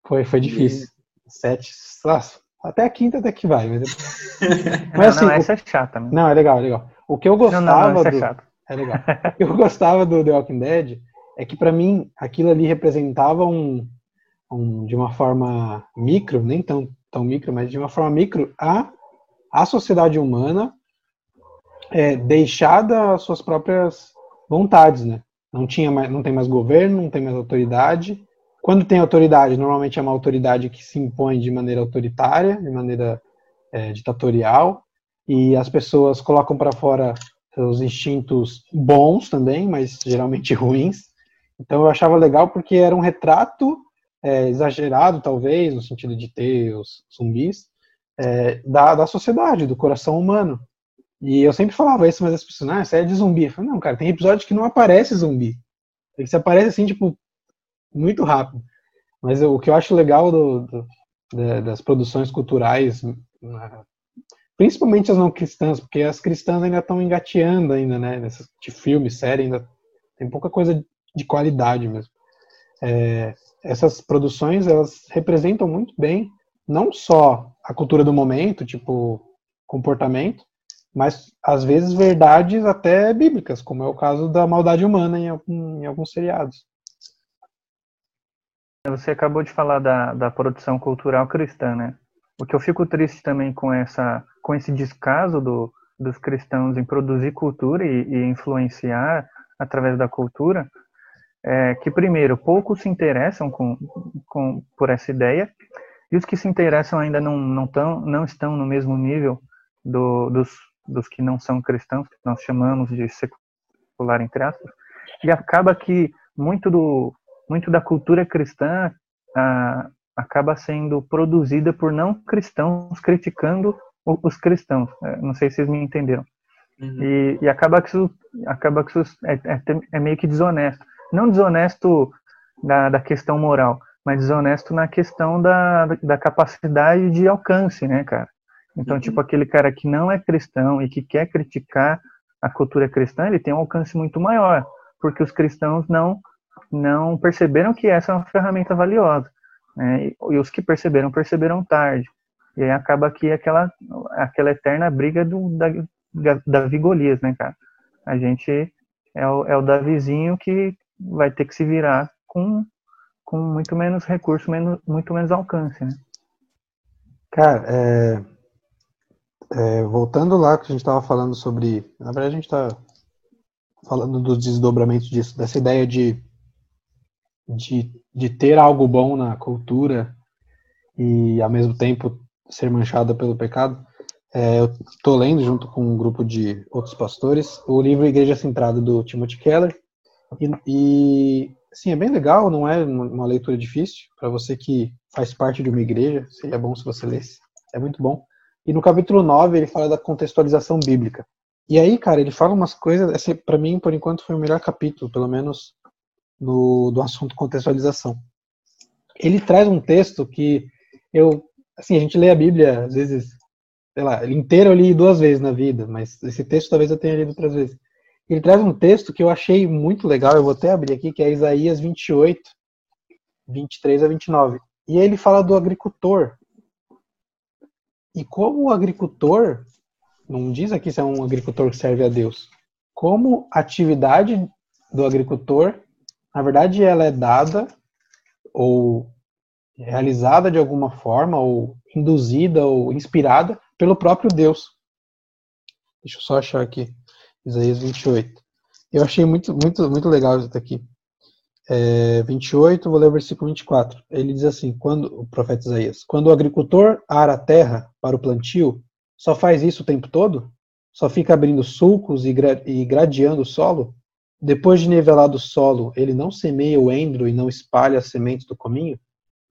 Foi, foi difícil. Sete. Nossa, até a quinta até que vai. Mas, mas não, assim, não, o- essa é chata, né? não, é legal, é legal. O que eu Não, gostava não, não, essa é do. chata. É legal. O que eu gostava do The Walking Dead é que, pra mim, aquilo ali representava um, um- de uma forma micro, nem tão, tão micro, mas de uma forma micro, a, a sociedade humana é, deixada às suas próprias vontades, né? Não, tinha mais, não tem mais governo, não tem mais autoridade. Quando tem autoridade, normalmente é uma autoridade que se impõe de maneira autoritária, de maneira é, ditatorial, e as pessoas colocam para fora seus instintos bons também, mas geralmente ruins. Então eu achava legal porque era um retrato é, exagerado, talvez, no sentido de ter os zumbis, é, da, da sociedade, do coração humano. E eu sempre falava isso, mas as pessoas, ah, isso é de zumbi. Eu falei, não, cara, tem episódio que não aparece zumbi. Ele se aparece assim, tipo, muito rápido. Mas eu- o que eu acho legal do- do- da- das produções culturais, principalmente as não cristãs, porque as cristãs ainda estão engateando ainda, né? Nessas de filme, série, ainda tem pouca coisa de qualidade mesmo. É, essas produções, elas representam muito bem, não só a cultura do momento, tipo, comportamento, mas às vezes verdades até bíblicas, como é o caso da maldade humana em, em alguns seriados. Você acabou de falar da, da produção cultural cristã, né? O que eu fico triste também com essa com esse descaso do, dos cristãos em produzir cultura e, e influenciar através da cultura, é que primeiro poucos se interessam com, com por essa ideia e os que se interessam ainda não não, tão, não estão no mesmo nível do, dos, dos que não são cristãos, que nós chamamos de secular entre aspas, e acaba que muito do muito da cultura cristã ah, acaba sendo produzida por não cristãos criticando os cristãos. É, não sei se vocês me entenderam. Uhum. E, e, acaba que isso, acaba que isso é, é, é, meio que desonesto. Não desonesto da, da questão moral, mas desonesto na questão da, da capacidade de alcance, né, cara? Então, uhum. tipo, aquele cara que não é cristão e que quer criticar a cultura cristã, ele tem um alcance muito maior, porque os cristãos não não perceberam que essa é uma ferramenta valiosa. Né? E, e os que perceberam, perceberam tarde. E aí acaba aqui aquela, aquela eterna briga do, da, Davi Golias, né, cara? A gente é o, é o Davizinho que vai ter que se virar com, com muito menos recurso, menos, muito menos alcance, né? Cara, é, é, voltando lá que a gente estava falando sobre. Na verdade, a gente está falando dos desdobramentos disso, dessa ideia de de, de ter algo bom na cultura e ao mesmo tempo ser manchada pelo pecado, é, eu estou lendo junto com um grupo de outros pastores o livro Igreja Centrada do Timothy Keller e, e sim, é bem legal, não é uma leitura difícil para você que faz parte de uma igreja, seria bom se você lesse, é muito bom. E no capítulo 9 ele fala da contextualização bíblica. E aí, cara, ele fala umas coisas, para mim, por enquanto, foi o melhor capítulo, pelo menos no, do assunto contextualização. Ele traz um texto que eu, assim, a gente lê a Bíblia, às vezes, sei lá, inteiro eu li duas vezes na vida, mas esse texto talvez eu tenha lido outras vezes. Ele traz um texto que eu achei muito legal, eu vou até abrir aqui, que é Isaías 28, 23 a 29. E ele fala do agricultor. E como o agricultor, não diz aqui se é um agricultor que serve a Deus, como a atividade do agricultor na verdade, ela é dada ou realizada de alguma forma, ou induzida ou inspirada pelo próprio Deus. Deixa eu só achar aqui, Isaías 28. Eu achei muito, muito, muito legal isso daqui. É, 28, vou ler o versículo 24. Ele diz assim: quando o profeta Isaías, quando o agricultor ara a terra para o plantio, só faz isso o tempo todo? Só fica abrindo sulcos e, gra e gradeando o solo? Depois de nivelado o solo, ele não semeia o endro e não espalha as sementes do cominho?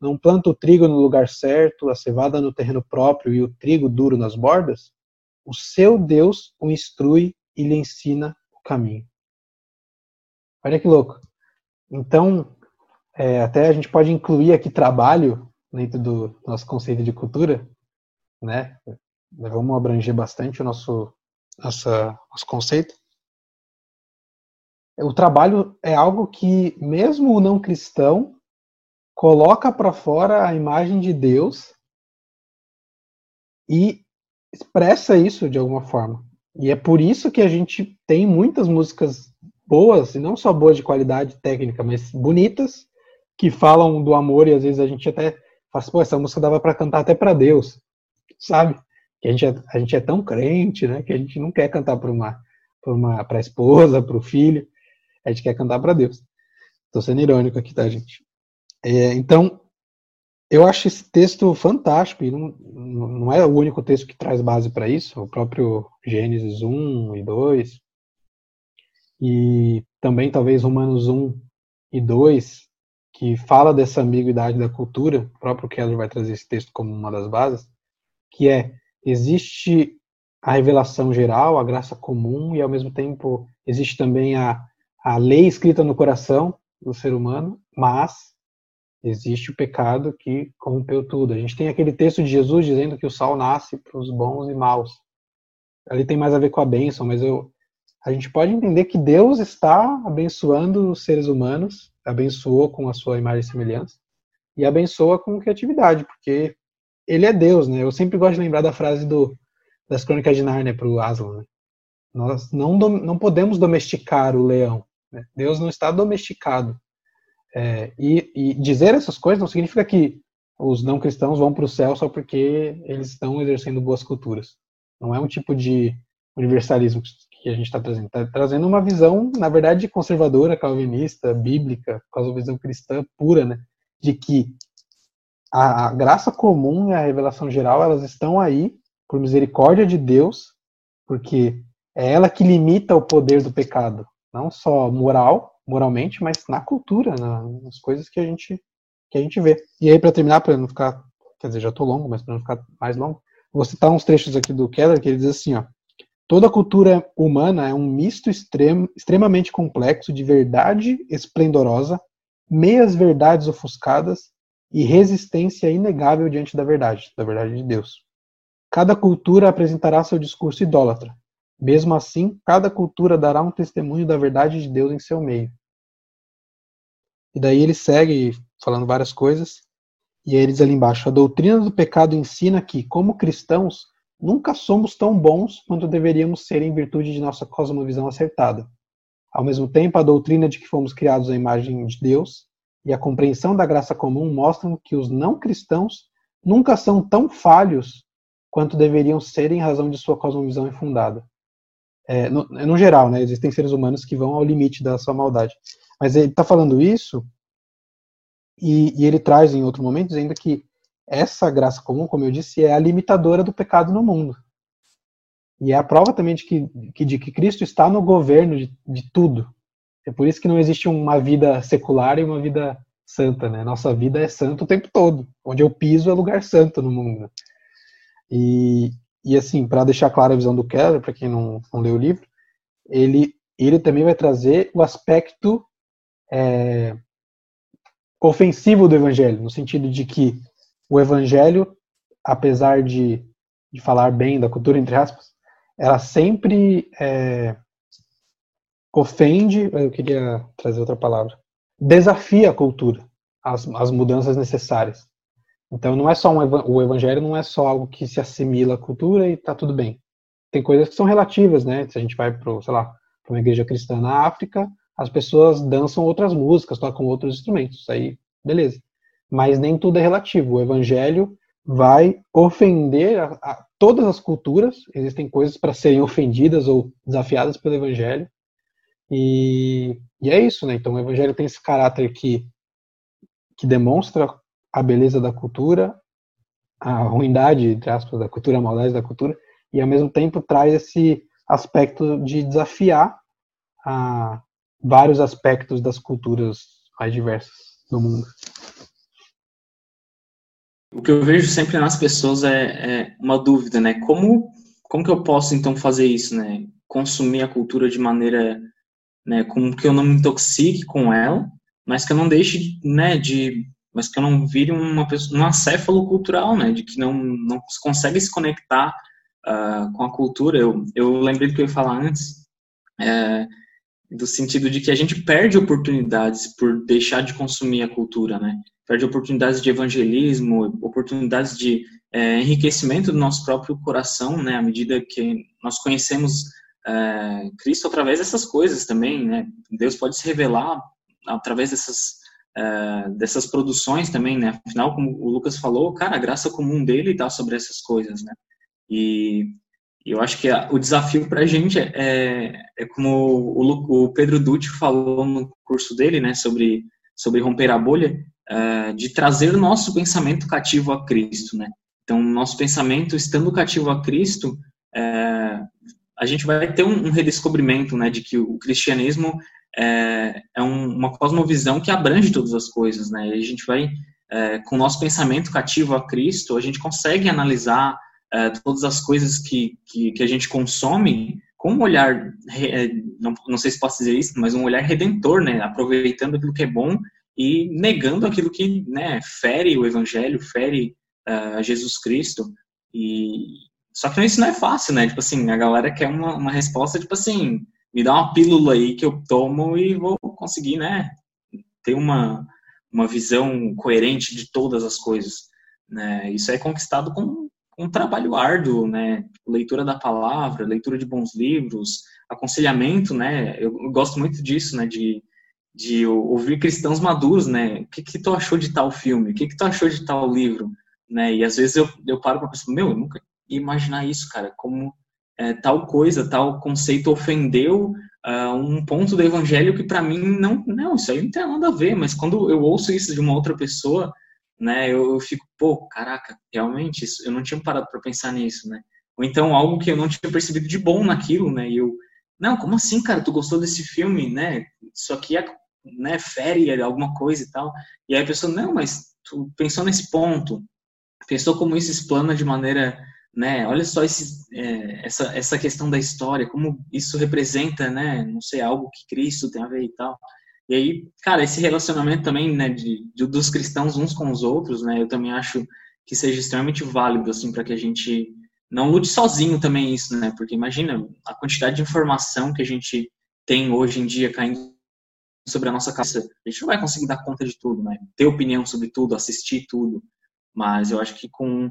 Não planta o trigo no lugar certo, a cevada no terreno próprio e o trigo duro nas bordas? O seu Deus o instrui e lhe ensina o caminho. Olha que louco. Então, é, até a gente pode incluir aqui trabalho dentro do nosso conceito de cultura, né? Vamos abranger bastante o nosso, nossa, nosso conceito o trabalho é algo que, mesmo o não cristão, coloca para fora a imagem de Deus e expressa isso de alguma forma. E é por isso que a gente tem muitas músicas boas, e não só boas de qualidade técnica, mas bonitas, que falam do amor e às vezes a gente até fala assim, pô, essa música dava para cantar até para Deus, sabe? Que a gente, é, a gente é tão crente, né, que a gente não quer cantar para uma para uma para a esposa, para o filho. A gente quer cantar para Deus. Estou sendo irônico aqui, tá, gente? É, então, eu acho esse texto fantástico, e não, não é o único texto que traz base para isso, o próprio Gênesis 1 e 2, e também talvez Romanos 1 e 2, que fala dessa ambiguidade da cultura, o próprio Keller vai trazer esse texto como uma das bases, que é, existe a revelação geral, a graça comum, e ao mesmo tempo existe também a a lei escrita no coração do ser humano, mas existe o pecado que corrompeu tudo. A gente tem aquele texto de Jesus dizendo que o sol nasce para os bons e maus. Ali tem mais a ver com a bênção, mas eu, a gente pode entender que Deus está abençoando os seres humanos, abençoou com a sua imagem e semelhança, e abençoa com criatividade, porque ele é Deus, né? Eu sempre gosto de lembrar da frase do, das Crônicas de Nárnia para o Aslan. Né? Nós não, não podemos domesticar o leão. Né? Deus não está domesticado. É, e, e, dizer essas coisas não significa que os não cristãos vão para o céu só porque eles estão exercendo boas culturas. Não é um tipo de universalismo que a gente está trazendo. Está trazendo uma visão, na verdade, conservadora, calvinista, bíblica, visão cristã pura, né? De que a, a graça comum e a revelação geral, elas estão aí por misericórdia de Deus, porque é ela que limita o poder do pecado, não só moral, moralmente, mas na cultura, nas coisas que a gente que a gente vê. E aí para terminar, para não ficar, quer dizer, já estou longo, mas para não ficar mais longo, vou citar uns trechos aqui do Keller que ele diz assim, ó: Toda cultura humana é um misto extremo, extremamente complexo de verdade esplendorosa, meias verdades ofuscadas e resistência inegável diante da verdade, da verdade de Deus. Cada cultura apresentará seu discurso idólatra. Mesmo assim, cada cultura dará um testemunho da verdade de Deus em seu meio. E daí ele segue falando várias coisas. E aí diz ali embaixo: a doutrina do pecado ensina que, como cristãos, nunca somos tão bons quanto deveríamos ser em virtude de nossa cosmovisão acertada. Ao mesmo tempo, a doutrina de que fomos criados à imagem de Deus e a compreensão da graça comum mostram que os não cristãos nunca são tão falhos quanto deveriam ser em razão de sua cosmovisão infundada. É, no, no, geral, né, existem seres humanos que vão ao limite da sua maldade. Mas ele está falando isso e, e, ele traz em outro momento dizendo que essa graça comum, como eu disse, é a limitadora do pecado no mundo. E é a prova também de que, de que Cristo está no governo de, de tudo. É por isso que não existe uma vida secular e uma vida santa, né? Nossa vida é santa o tempo todo. Onde eu piso é lugar santo no mundo. E, e assim, para deixar clara a visão do Keller, para quem não, não leu o livro, ele, ele também vai trazer o aspecto é, ofensivo do evangelho, no sentido de que o evangelho, apesar de, de falar bem da cultura, entre aspas, ela sempre é, ofende, eu queria trazer outra palavra, desafia a cultura, as, as mudanças necessárias. Então não é só um, o evangelho não é só algo que se assimila à cultura e está tudo bem. Tem coisas que são relativas, né? Se a gente vai para, sei lá, para uma igreja cristã na África, as pessoas dançam outras músicas, tocam outros instrumentos, aí, beleza. Mas nem tudo é relativo. O evangelho vai ofender a, a todas as culturas. Existem coisas para serem ofendidas ou desafiadas pelo evangelho. E, e é isso, né? Então o evangelho tem esse caráter que que demonstra a beleza da cultura, a ruindade, entre aspas, da cultura, a maldade da cultura, e ao mesmo tempo traz esse aspecto de desafiar a vários aspectos das culturas mais diversas do mundo. O que eu vejo sempre nas pessoas é, é, uma dúvida, né? Como, como que eu posso então fazer isso, né? Consumir a cultura de maneira, né? Como que eu não me intoxique com ela, mas que eu não deixe, né? De mas que eu não vire uma pessoa, um acéfalo cultural, né, de que não, não consegue se conectar uh, com a cultura. Eu, eu lembrei do que eu ia falar antes, é, do sentido de que a gente perde oportunidades por deixar de consumir a cultura, né, perde oportunidades de evangelismo, oportunidades de é, enriquecimento do nosso próprio coração, né, à medida que nós conhecemos é, Cristo através dessas coisas também, né, Deus pode se revelar através dessas uh, dessas produções também, né? Afinal, como o Lucas falou, cara, a graça comum dele está sobre essas coisas, né? E eu acho que a, o desafio para a gente é, é, é como o, o, Pedro Dutti falou no curso dele, né? Sobre, sobre romper a bolha, uh, de trazer o nosso pensamento cativo a Cristo, né? Então, nosso pensamento estando cativo a Cristo, uh, a gente vai ter um, um redescobrimento, né? De que o cristianismo é, é um, uma cosmovisão que abrange todas as coisas, né? E a gente vai, é, com o nosso pensamento cativo a Cristo, a gente consegue analisar é, todas as coisas que, que, que, a gente consome com um olhar, é, não, não sei se posso dizer isso, mas um olhar redentor, né? Aproveitando aquilo que é bom e negando aquilo que né, fere o Evangelho, fere uh, Jesus Cristo. E só que isso não é fácil, né? Tipo assim, a galera quer uma, uma resposta, tipo assim, me dá uma pílula aí que eu tomo e vou conseguir, né, ter uma, uma visão coerente de todas as coisas. Né? Isso é conquistado com, um trabalho árduo, né? Leitura da palavra, leitura de bons livros, aconselhamento, né? Eu gosto muito disso, né? De, de ouvir cristãos maduros, né? O que, que tu achou de tal filme? O que, que tu achou de tal livro? Né? E às vezes eu, eu paro para pensar, meu, eu nunca ia imaginar isso, cara, como é, tal coisa, tal conceito ofendeu uh, um ponto do evangelho que para mim não, não, isso aí não tem nada a ver, mas quando eu ouço isso de uma outra pessoa, né, eu, eu fico, pô, caraca, realmente, isso, eu não tinha parado para pensar nisso, né? Ou então algo que eu não tinha percebido de bom naquilo, né? E eu, não, como assim, cara, tu gostou desse filme, né? Isso aqui é, né, fere alguma coisa e tal. E aí a pessoa, não, mas tu pensou nesse ponto, pensou como isso explana de maneira né? Olha só esse, é, essa, essa questão da história, como isso representa, né? Não sei, algo que Cristo tem a ver e tal. E aí, cara, esse relacionamento também, né, de, de dos cristãos uns com os outros, né? Eu também acho que seja extremamente válido, assim, para que a gente não lute sozinho também isso, né? Porque imagina a quantidade de informação que a gente tem hoje em dia caindo sobre a nossa cabeça. A gente não vai conseguir dar conta de tudo, né? Ter opinião sobre tudo, assistir tudo. Mas eu acho que com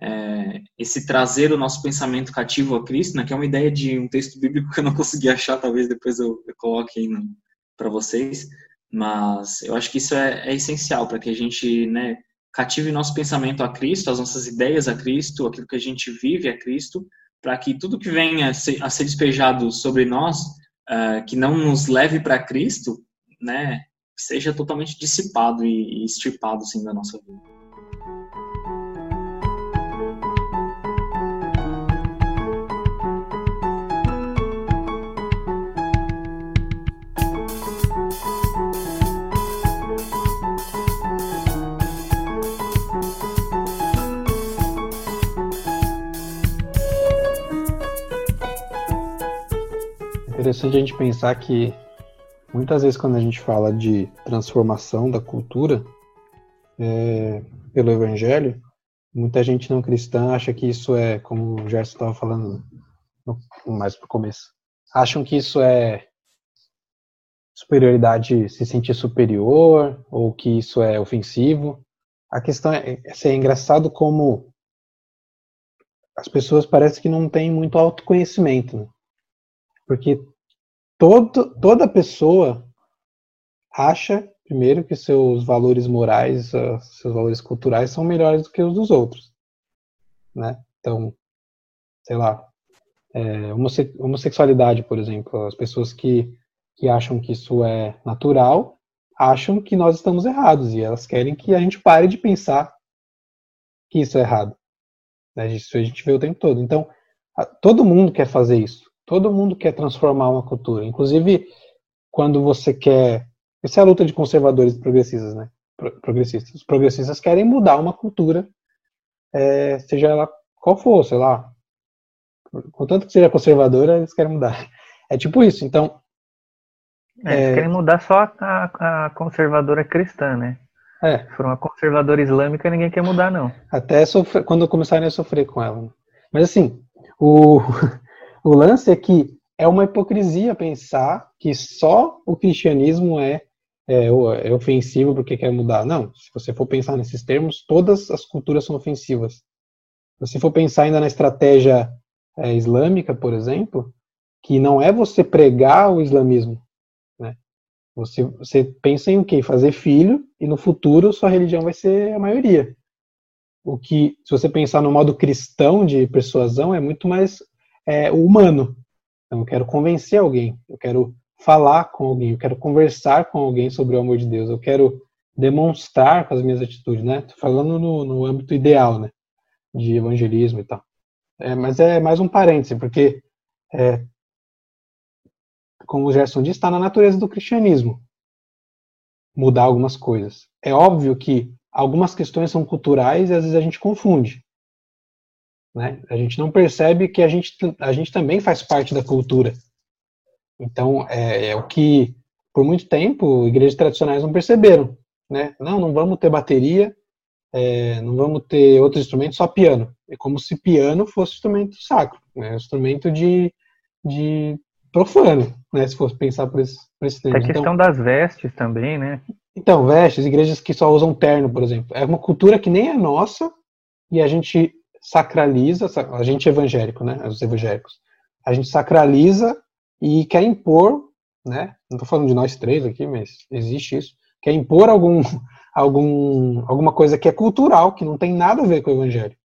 é, esse trazer o nosso pensamento cativo a Cristo, né, que é uma ideia de um texto bíblico que eu não consegui achar, talvez depois eu, eu coloque aí para vocês, mas eu acho que isso é, é essencial para que a gente né, cative nosso pensamento a Cristo, as nossas ideias a Cristo, aquilo que a gente vive a Cristo, para que tudo que venha a ser, a ser despejado sobre nós, uh, que não nos leve para Cristo, né, seja totalmente dissipado e, e extirpado assim, da nossa vida. Interessante a gente pensar que muitas vezes quando a gente fala de transformação da cultura é, pelo evangelho, muita gente não cristã acha que isso é, como o Gerson estava falando no, mais o começo, acham que isso é superioridade, se sentir superior, ou que isso é ofensivo. A questão é, é, é engraçado como as pessoas parecem que não têm muito autoconhecimento, né? porque todo, toda pessoa acha, primeiro, que seus valores morais, uh, seus valores culturais são melhores do que os dos outros. Né? Então, sei lá, é, homosse homossexualidade, por exemplo, as pessoas que, que acham que isso é natural acham que nós estamos errados e elas querem que a gente pare de pensar que isso é errado. Né? Isso a gente vê o tempo todo. Então, todo mundo quer fazer isso. Todo mundo quer transformar uma cultura. Inclusive, quando você quer. Essa é a luta de conservadores e progressistas, né? Progressistas. Os progressistas querem mudar uma cultura, é, seja ela qual for, sei lá. Contanto que seja conservadora, eles querem mudar. É tipo isso. Então. É, eles é... querem mudar só a, a conservadora cristã, né? É. Se for uma conservadora islâmica, ninguém quer mudar, não. Até sofrer, quando começarem a sofrer com ela. Mas assim, o, o lance é que é uma hipocrisia pensar que só o cristianismo é, é, é, ofensivo porque quer mudar. Não, se você for pensar nesses termos, todas as culturas são ofensivas. Se você for pensar ainda na estratégia é, islâmica, por exemplo, que não é você pregar o islamismo, né? Você, você pensa em o quê? Fazer filho e no futuro sua religião vai ser a maioria. O que, se você pensar no modo cristão de persuasão, é muito mais é, o humano. Então, eu quero convencer alguém, eu quero falar com alguém, eu quero conversar com alguém sobre o amor de Deus, eu quero demonstrar com as minhas atitudes, né? Tô falando no, no âmbito ideal, né? De evangelismo e tal. É, mas é mais um parêntese, porque, é, como o Gerson disse, está na natureza do cristianismo mudar algumas coisas. É óbvio que algumas questões são culturais e às vezes a gente confunde. Né? A gente não percebe que a gente, a gente também faz parte da cultura. Então, é, é o que, por muito tempo, igrejas tradicionais não perceberam. Né? Não, não vamos ter bateria, é, não vamos ter outro instrumento, só piano. É como se piano fosse instrumento sacro, né? instrumento de, de profano, né? se fosse pensar por esse, por esse termo. A questão então, das vestes também, né? Então, vestes, igrejas que só usam terno, por exemplo. É uma cultura que nem é nossa, e a gente sacraliza, a gente é evangélico, né? Os evangélicos. A gente sacraliza e quer impor, né? Não estou falando de nós três aqui, mas existe isso. Quer impor algum, algum, alguma coisa que é cultural, que não tem nada a ver com o evangelho.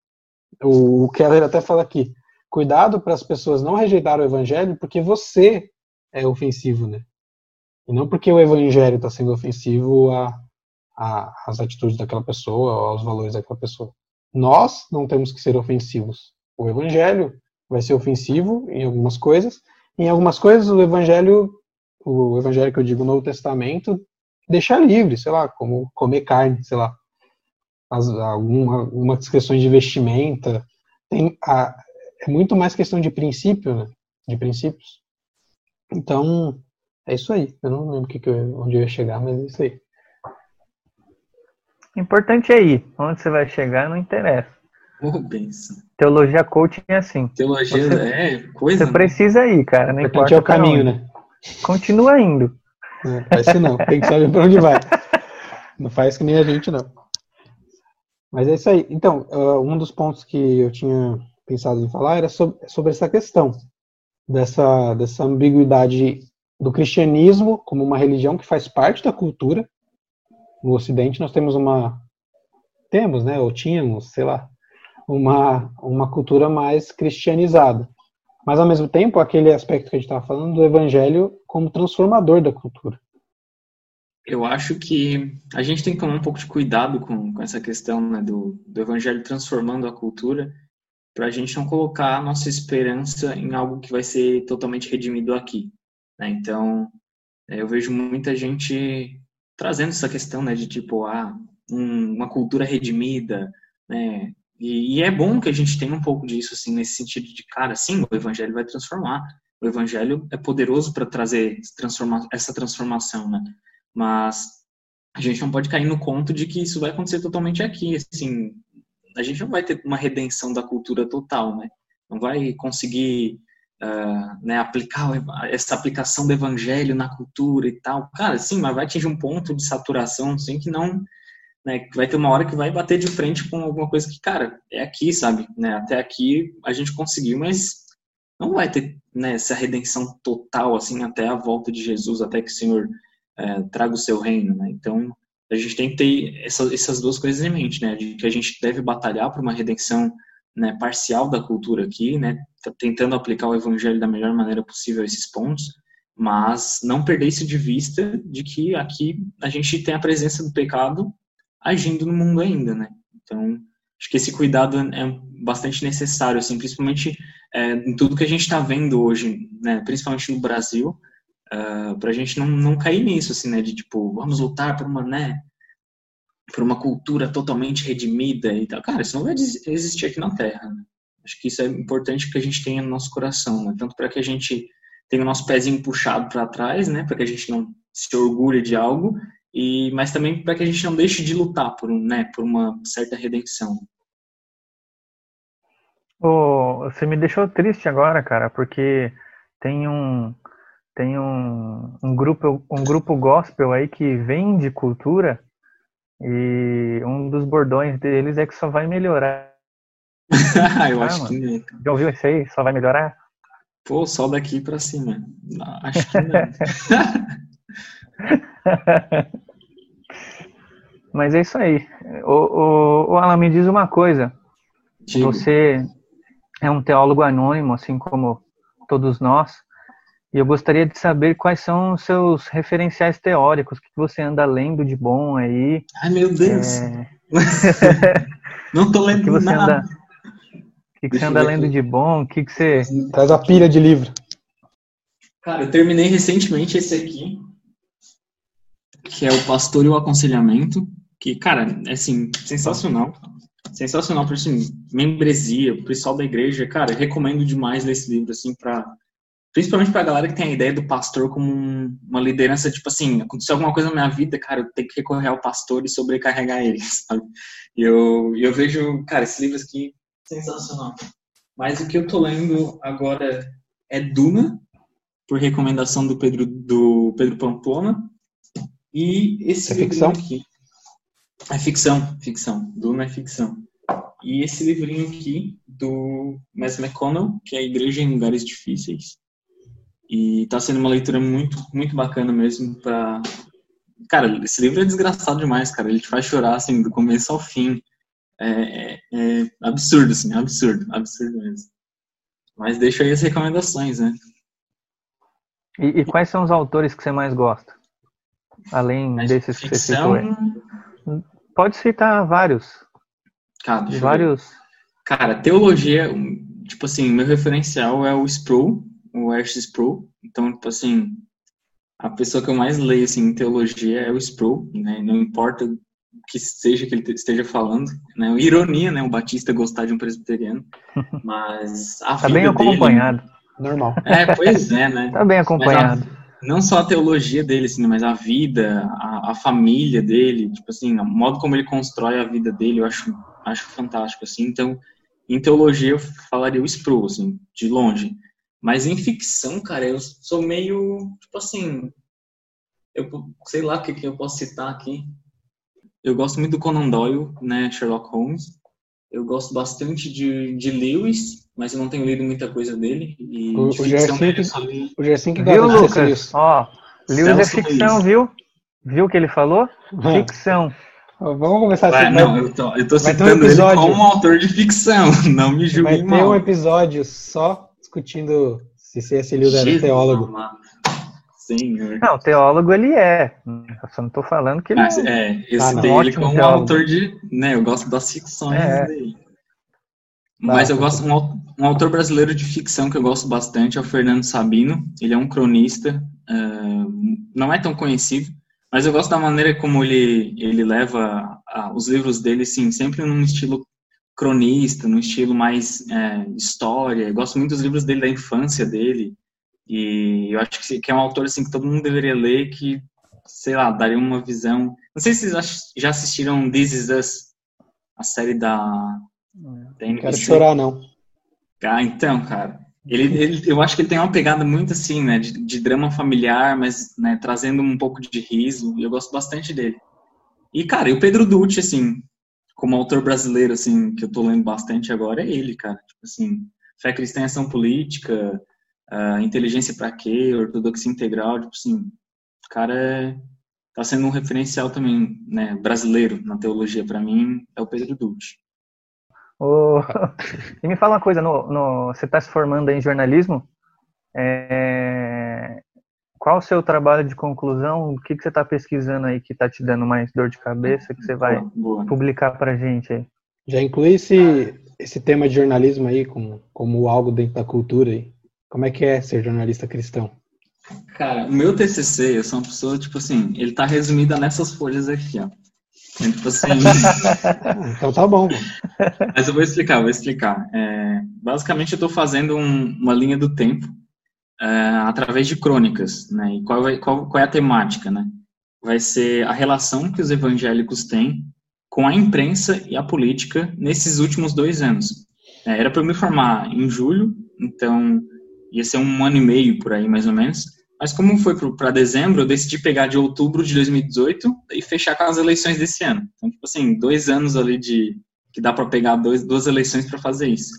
O, o Keller até fala aqui: cuidado para as pessoas não rejeitarem o evangelho, porque você é ofensivo, né? E não porque o evangelho está sendo ofensivo a, a, às atitudes daquela pessoa, aos valores daquela pessoa. Nós não temos que ser ofensivos. O evangelho vai ser ofensivo em algumas coisas, em algumas coisas o evangelho, o evangelho que eu digo no Novo Testamento, deixa livre, sei lá, como comer carne, sei lá, as, alguma, algumas questões de vestimenta, tem a, é muito mais questão de princípio, né? De princípios. Então, é isso aí. Eu não lembro que que eu, onde eu ia chegar, mas é isso aí. O importante é ir. Onde você vai chegar não interessa. Oh, benção. Teologia coaching é assim. Teologia você, é coisa. Você precisa ir, cara. Não importa é o caminho, né? Continua indo. Não faz isso não. Tem que saber para onde vai. Não faz que nem a gente, não. Mas é isso aí. Então, um dos pontos que eu tinha pensado em falar era sobre, sobre essa questão dessa, dessa ambiguidade do cristianismo como uma religião que faz parte da cultura. No Ocidente nós temos uma temos, né, ou tínhamos, sei lá, uma uma cultura mais cristianizada. Mas ao mesmo tempo, aquele aspecto que a gente estava falando do evangelho como transformador da cultura. Eu acho que a gente tem que tomar um pouco de cuidado com, com essa questão né, do, do evangelho transformando a cultura, para a gente não colocar a nossa esperança em algo que vai ser totalmente redimido aqui. Né? Então, é, eu vejo muita gente trazendo essa questão né, de tipo, ah, um, uma cultura redimida, né? E, e, é bom que a gente tenha um pouco disso, assim, nesse sentido de, cara, sim, o evangelho vai transformar. O evangelho é poderoso para trazer transforma essa transformação, né? Mas a gente não pode cair no conto de que isso vai acontecer totalmente aqui, assim, a gente não vai ter uma redenção da cultura total, né? Não vai conseguir uh, né, aplicar essa aplicação do evangelho na cultura e tal. Cara, sim, mas vai atingir um ponto de saturação, assim, que não... Né, vai ter uma hora que vai bater de frente com alguma coisa que, cara, é aqui, sabe? Né, até aqui a gente conseguiu, mas não vai ter né, essa redenção total, assim, até a volta de Jesus, até que o Senhor é, traga o seu reino, né? Então, a gente tem que ter essa, essas duas coisas em mente, né? De que a gente deve batalhar por uma redenção né, parcial da cultura aqui, né? Tá tentando aplicar o evangelho da melhor maneira possível a esses pontos, mas não perder isso de vista de que aqui a gente tem a presença do pecado agindo no mundo ainda, né? Então, acho que esse cuidado é bastante necessário, assim, principalmente é, em tudo que a gente está vendo hoje, né? Principalmente no Brasil, uh, ah, para a gente não, não cair nisso, assim, né, de tipo, vamos lutar por uma, né, por uma cultura totalmente redimida e tal. Cara, isso não vai existir aqui na Terra. Né? Acho que isso é importante que a gente tenha no nosso coração, né? tanto para que a gente tenha o nosso pezinho puxado para trás, né, para que a gente não se orgulhe de algo, e mas também para que a gente não deixe de lutar por, né, por uma certa redenção. Oh, você me deixou triste agora, cara, porque tem um, tem um, um, grupo, um grupo gospel aí que vende cultura e um dos bordões deles é que só vai melhorar. eu ah, acho mano. que Já ouviu isso aí? Só vai melhorar? Pô, só daqui pra cima. Acho que não. Mas é isso aí. O, o, o Alan, me diz uma coisa. Digo. Você é um teólogo anônimo, assim como todos nós. E eu gostaria de saber quais são os seus referenciais teóricos, o que você anda lendo de bom aí. Ai, meu Deus! É... Não tô lendo que você nada. Anda... O que, que você anda lendo de bom? O que, que você. Traz a pilha de livro. Cara, eu terminei recentemente esse aqui, que é o Pastor e o Aconselhamento, que, cara, é assim, sensacional. Sensacional para assim, membresia, o pessoal da igreja, cara, recomendo demais ler esse livro, assim, para principalmente pra galera que tem a ideia do pastor como um, uma liderança, tipo assim, aconteceu alguma coisa na minha vida, cara, eu tenho que recorrer ao pastor e sobrecarregar ele, sabe? E eu, eu vejo, cara, esse livro aqui, sensacional. Mas o que eu tô lendo agora é Duna, por recomendação do Pedro, do Pedro Pamplona, e esse é ficção? aqui. É ficção, ficção. Duna é ficção. e esse livrinho aqui do Mass McConnell, que é a Igreja em Lugares Difíceis. E tá sendo uma leitura muito, muito bacana mesmo para Cara, esse livro é desgraçado demais, cara. Ele te faz chorar, assim, do começo ao fim. É, é, é absurdo, assim, absurdo, absurdo mesmo. Mas deixa aí as recomendações, né? E, e quais são os autores que você mais gosta? Além Mas desses ficção... que você citou aí. Pode citar vários. Cara, vários. Cara, teologia, tipo assim, meu referencial é o Sproul, o Ash Sproul. Então, tipo assim, a pessoa que eu mais leio assim, em teologia é o Sproul, né? Não importa o que seja que ele esteja falando, né? Ironia, né? O Batista gostar de um presbiteriano, mas a tá bem acompanhado. Dele, Normal. É, pois é, né? tá bem acompanhado. A, não só a teologia dele, assim, mas a vida, a, a, família dele, tipo assim, o modo como ele constrói a vida dele, eu acho, acho fantástico, assim. Então, em teologia eu falaria o Sproul, assim, de longe. Mas em ficção, cara, eu sou meio, tipo assim, eu sei lá o que, que eu posso citar aqui. Eu gosto muito do Conan Doyle, né, Sherlock Holmes. Eu gosto bastante de, de Lewis, mas eu não tenho lido muita coisa dele. E o, de ficção Gerson, o que Viu, Lucas? Ó, Lewis é ficção, Lewis. viu? Viu o que ele falou? Ficção. Vamos começar a citar. Não, eu tô, eu tô citando um ele como autor de ficção, não me julgue Vai ter um episódio só discutindo se C.S. Lewis era teólogo. Senhor. Não, teólogo ele é. Eu só não estou falando que ele Mas, é. é esse ah, dele como teólogo. autor de. Né, eu gosto das ficções é. dele. Mas eu gosto. Um, um, autor brasileiro de ficção que eu gosto bastante é o Fernando Sabino. Ele é um cronista. Uh, não é tão conhecido, mas eu gosto da maneira como ele, ele leva a, os livros dele, sim, sempre num estilo cronista, no estilo mais é, história. Eu gosto muito dos livros dele da infância dele. E eu acho que, que é um autor assim que todo mundo deveria ler, que sei lá, daria uma visão. Não sei se vocês já assistiram This Is Us, a série da, da NBC. Quero chorar não. Ah, então, cara. Ele, ele, eu acho que ele tem uma pegada muito assim, né, de, de drama familiar, mas né, trazendo um pouco de riso. E eu gosto bastante dele. E cara, e o Pedro Dutti, assim, como autor brasileiro, assim, que eu tô lendo bastante agora, é ele, cara. Tipo assim, Fé Cristã e Ação Política, uh, Inteligência para Quê, Ortodoxia Integral, tipo assim, o cara é, tá sendo um referencial também, né, brasileiro na teologia para mim, é o Pedro Dutti. Oh, e me fala uma coisa, no, no, você está se formando em jornalismo? É, qual o seu trabalho de conclusão? O que, que você está pesquisando aí que está te dando mais dor de cabeça que você vai boa, boa. publicar para gente aí? Já inclui esse, esse tema de jornalismo aí como, como algo dentro da cultura aí. Como é que é ser jornalista cristão? Cara, o meu TCC, eu sou uma pessoa, tipo assim, ele tá resumido nessas folhas aqui, ó. Então, tipo assim... então tá bom. Mas eu vou explicar, vou explicar. É, basicamente, eu estou fazendo um, uma linha do tempo uh, através de crônicas, né? E qual, vai, qual, qual é a temática, né? Vai ser a relação que os evangélicos têm com a imprensa e a política nesses últimos dois anos. É, era para eu me formar em julho, então ia ser um ano e meio por aí, mais ou menos. Mas como foi para dezembro, eu decidi pegar de outubro de 2018 e fechar com as eleições desse ano. Então, tipo assim, dois anos ali de que dá para pegar dois, duas eleições para fazer isso.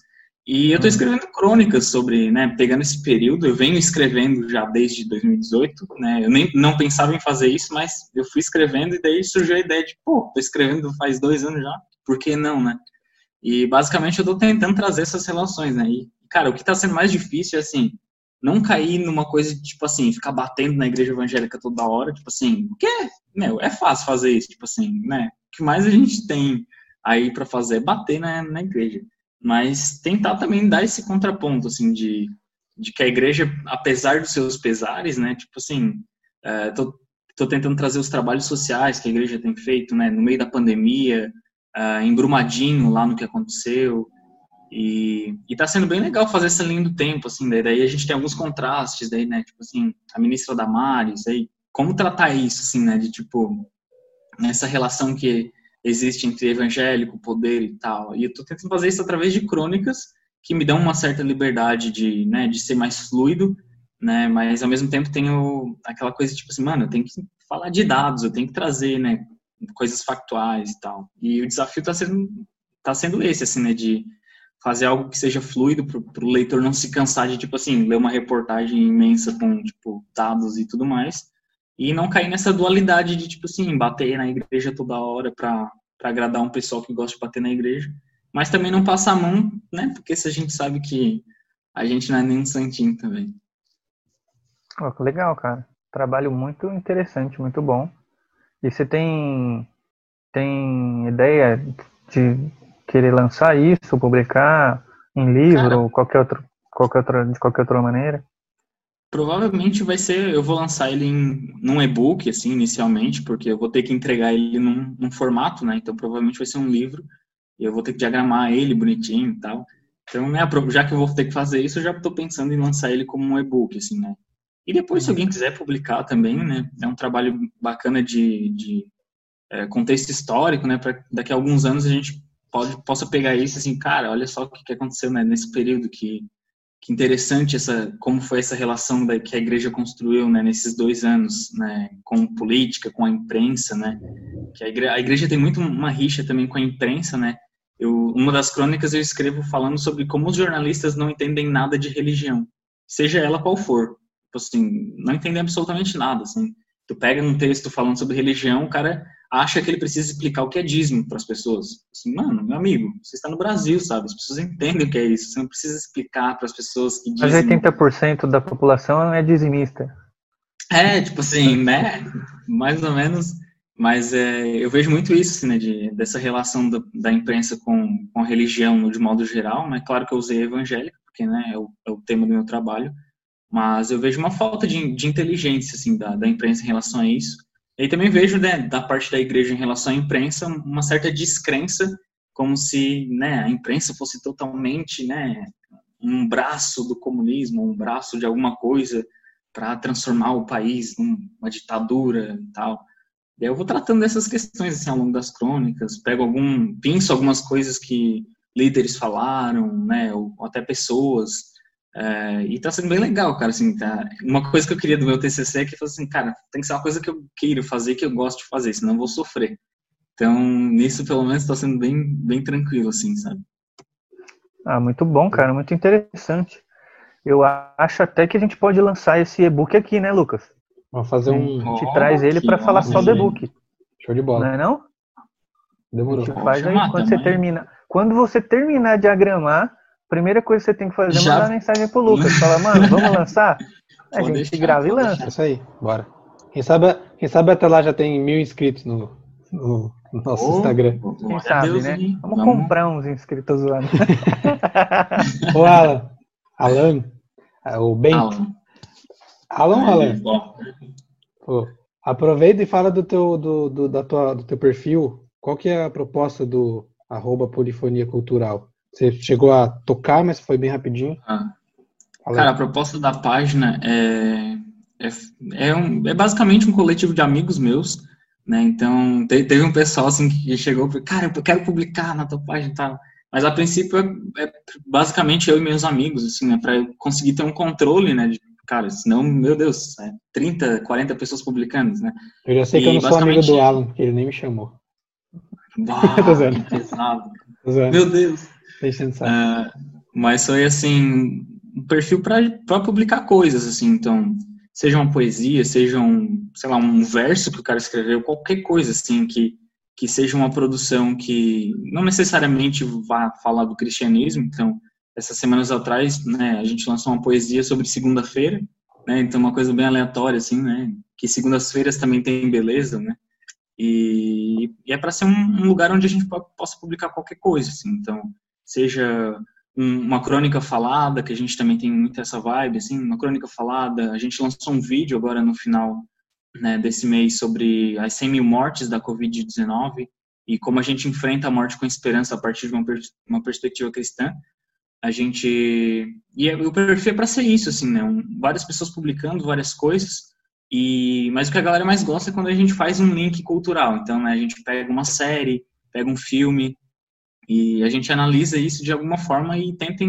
E eu estou uhum. escrevendo crônicas sobre, né, pegando esse período, eu venho escrevendo já desde 2018, né, eu nem não pensava em fazer isso, mas eu fui escrevendo e daí surgiu a ideia de, pô, estou escrevendo faz dois anos já, por que não, né? E basicamente eu estou tentando trazer essas relações, né, e, cara, o que está sendo mais difícil é, assim, não cair numa coisa de, tipo assim, ficar batendo na igreja evangélica toda hora, tipo assim, porque, meu, é fácil fazer isso, tipo assim, né, o que mais a gente tem aí para fazer é bater na, na igreja mas tentar também dar esse contraponto, assim, de, de que a igreja, apesar dos seus pesares, né, tipo assim, é, tô, tô tentando trazer os trabalhos sociais que a igreja tem feito, né, no meio da pandemia, em Brumadinho, lá no que aconteceu, e, e tá sendo bem legal fazer essa linha do tempo, assim, daí, daí a gente tem alguns contrastes, daí, né, tipo assim, a ministra Damares, aí, como tratar isso, assim, né, de, tipo, nessa relação que existe entre evangélico, poder e tal. E eu estou tentando fazer isso através de crônicas que me dão uma certa liberdade de, né, de ser mais fluido, né, mas ao mesmo tempo tenho aquela coisa tipo assim, mano, eu tenho que falar de dados, eu tenho que trazer, né, coisas factuais e tal. E o desafio está sendo tá sendo esse, assim, né, de fazer algo que seja fluido para o leitor não se cansar de, tipo assim, ler uma reportagem imensa com, tipo, dados e tudo mais, e não cair nessa dualidade de, tipo assim, bater na igreja toda hora para agradar um pessoal que gosta de bater na igreja, mas também não passar a mão, né, porque se a gente sabe que a gente não é nem um santinho também. Oh, legal, cara. Trabalho muito interessante, muito bom. E você tem, tem ideia de querer lançar isso, publicar em livro Cara, ou qualquer outro, qualquer outra, de qualquer outra maneira? Provavelmente vai ser, eu vou lançar ele em num e-book, assim, inicialmente, porque eu vou ter que entregar ele num, num formato, né? Então provavelmente vai ser um livro e eu vou ter que diagramar ele bonitinho e tal. Então, né, já que eu vou ter que fazer isso, eu já estou pensando em lançar ele como um e-book, assim, né? E depois, se alguém quiser publicar também, né? É um trabalho bacana de, de é, contexto histórico, né? Para daqui a alguns anos a gente pode, possa pegar isso assim, cara, olha só o que, que aconteceu né, nesse período, que, que interessante essa, como foi essa relação da, que a igreja construiu né, nesses dois anos, né? Com política, com a imprensa, né? Que a igreja, a igreja tem muito uma rixa também com a imprensa, né? Eu, uma das crônicas eu escrevo falando sobre como os jornalistas não entendem nada de religião, seja ela qual for tipo assim, não entendem absolutamente nada, assim. Tu pega um texto falando sobre religião, o cara acha que ele precisa explicar o que é dízimo para as pessoas. Assim, mano, meu amigo, você está no Brasil, sabe? As pessoas entendem o que é isso. Você não precisa explicar para as pessoas que dizem. Mas 80% da população é dizimista. É, tipo assim, né? Mais ou menos. Mas é, eu vejo muito isso, assim, né? De, dessa relação do, da imprensa com, com a religião de modo geral. Mas claro que eu usei evangélica, porque né, é, o, é o tema do meu trabalho. Mas eu vejo uma falta de, de inteligência assim da, da imprensa em relação a isso. E também vejo né, da parte da igreja em relação à imprensa uma certa descrença, como se né, a imprensa fosse totalmente né, um braço do comunismo, um braço de alguma coisa para transformar o país numa ditadura e tal. E aí eu vou tratando dessas questões assim, ao longo das crônicas, pego algum, penso algumas coisas que líderes falaram, né, ou até pessoas, é, e tá sendo bem legal, cara, assim, tá, uma coisa que eu queria do meu TCC é que, assim, cara, tem que ser uma coisa que eu queiro fazer, que eu gosto de fazer, senão eu vou sofrer. Então, nisso, pelo menos, tá sendo bem, bem tranquilo, assim, sabe? Ah, muito bom, cara, muito interessante. Eu acho até que a gente pode lançar esse e-book aqui, né, Lucas? Vamos fazer um... A gente oh, traz ele para falar só do e-book. Show de bola. Não é não? Demorou. A gente faz aí, quando você termina. Quando você terminar de diagramar, primeira coisa que você tem que fazer é Já... mandar mensagem pro Lucas. Fala, mano, vamos lançar? A pode gente deixar, grava e lança. É isso aí, bora. Quem sabe, quem sabe até lá já tem mil inscritos no, no, no nosso oh, Instagram. Quem sabe, Deus né? Vamos, vamos, comprar uns inscritos lá. Ô, Alan. Alan. É, o Ben. Alan. Alan, Alan. Pô, aproveita e fala do teu, do, do, da tua, do teu perfil. Qual que é a proposta do arroba polifonia cultural? Você chegou a tocar, mas foi bem rapidinho. Ah. Cara, a proposta da página é, é, é, um, é, basicamente um coletivo de amigos meus, né? Então, teve um pessoal assim que chegou e falou, cara, eu quero publicar na tua página e tal. Mas a princípio é, é basicamente eu e meus amigos, assim, né? Para conseguir ter um controle, né? De, cara, senão, meu Deus, é 30, 40 pessoas publicando, né? Eu já sei e, que eu não sou amigo do Alan, porque ele nem me chamou. Bah, pesado. Meu Deus. Uh, mas foi assim um perfil para publicar coisas assim, então seja uma poesia, seja um, sei lá, um verso que o cara escreveu, qualquer coisa assim que que seja uma produção que não necessariamente vá falar do cristianismo. Então, essas semanas atrás, né, a gente lançou uma poesia sobre segunda-feira, né? Então uma coisa bem aleatória assim, né? Que segundas-feiras também tem beleza, né? E, e é para ser um, um, lugar onde a gente possa publicar qualquer coisa, assim. Então, seja um, uma crônica falada, que a gente também tem muito essa vibe, assim, uma crônica falada. A gente lançou um vídeo agora no final né, desse mês sobre as 100 mil mortes da Covid-19 e como a gente enfrenta a morte com esperança a partir de uma, uma perspectiva cristã. A gente. E é, o perfil é para ser isso, assim, né? Um, várias pessoas publicando várias coisas. E, mas o que a galera mais gosta é quando a gente faz um link cultural. Então, né, a gente pega uma série, pega um filme, e a gente analisa isso de alguma forma e tenta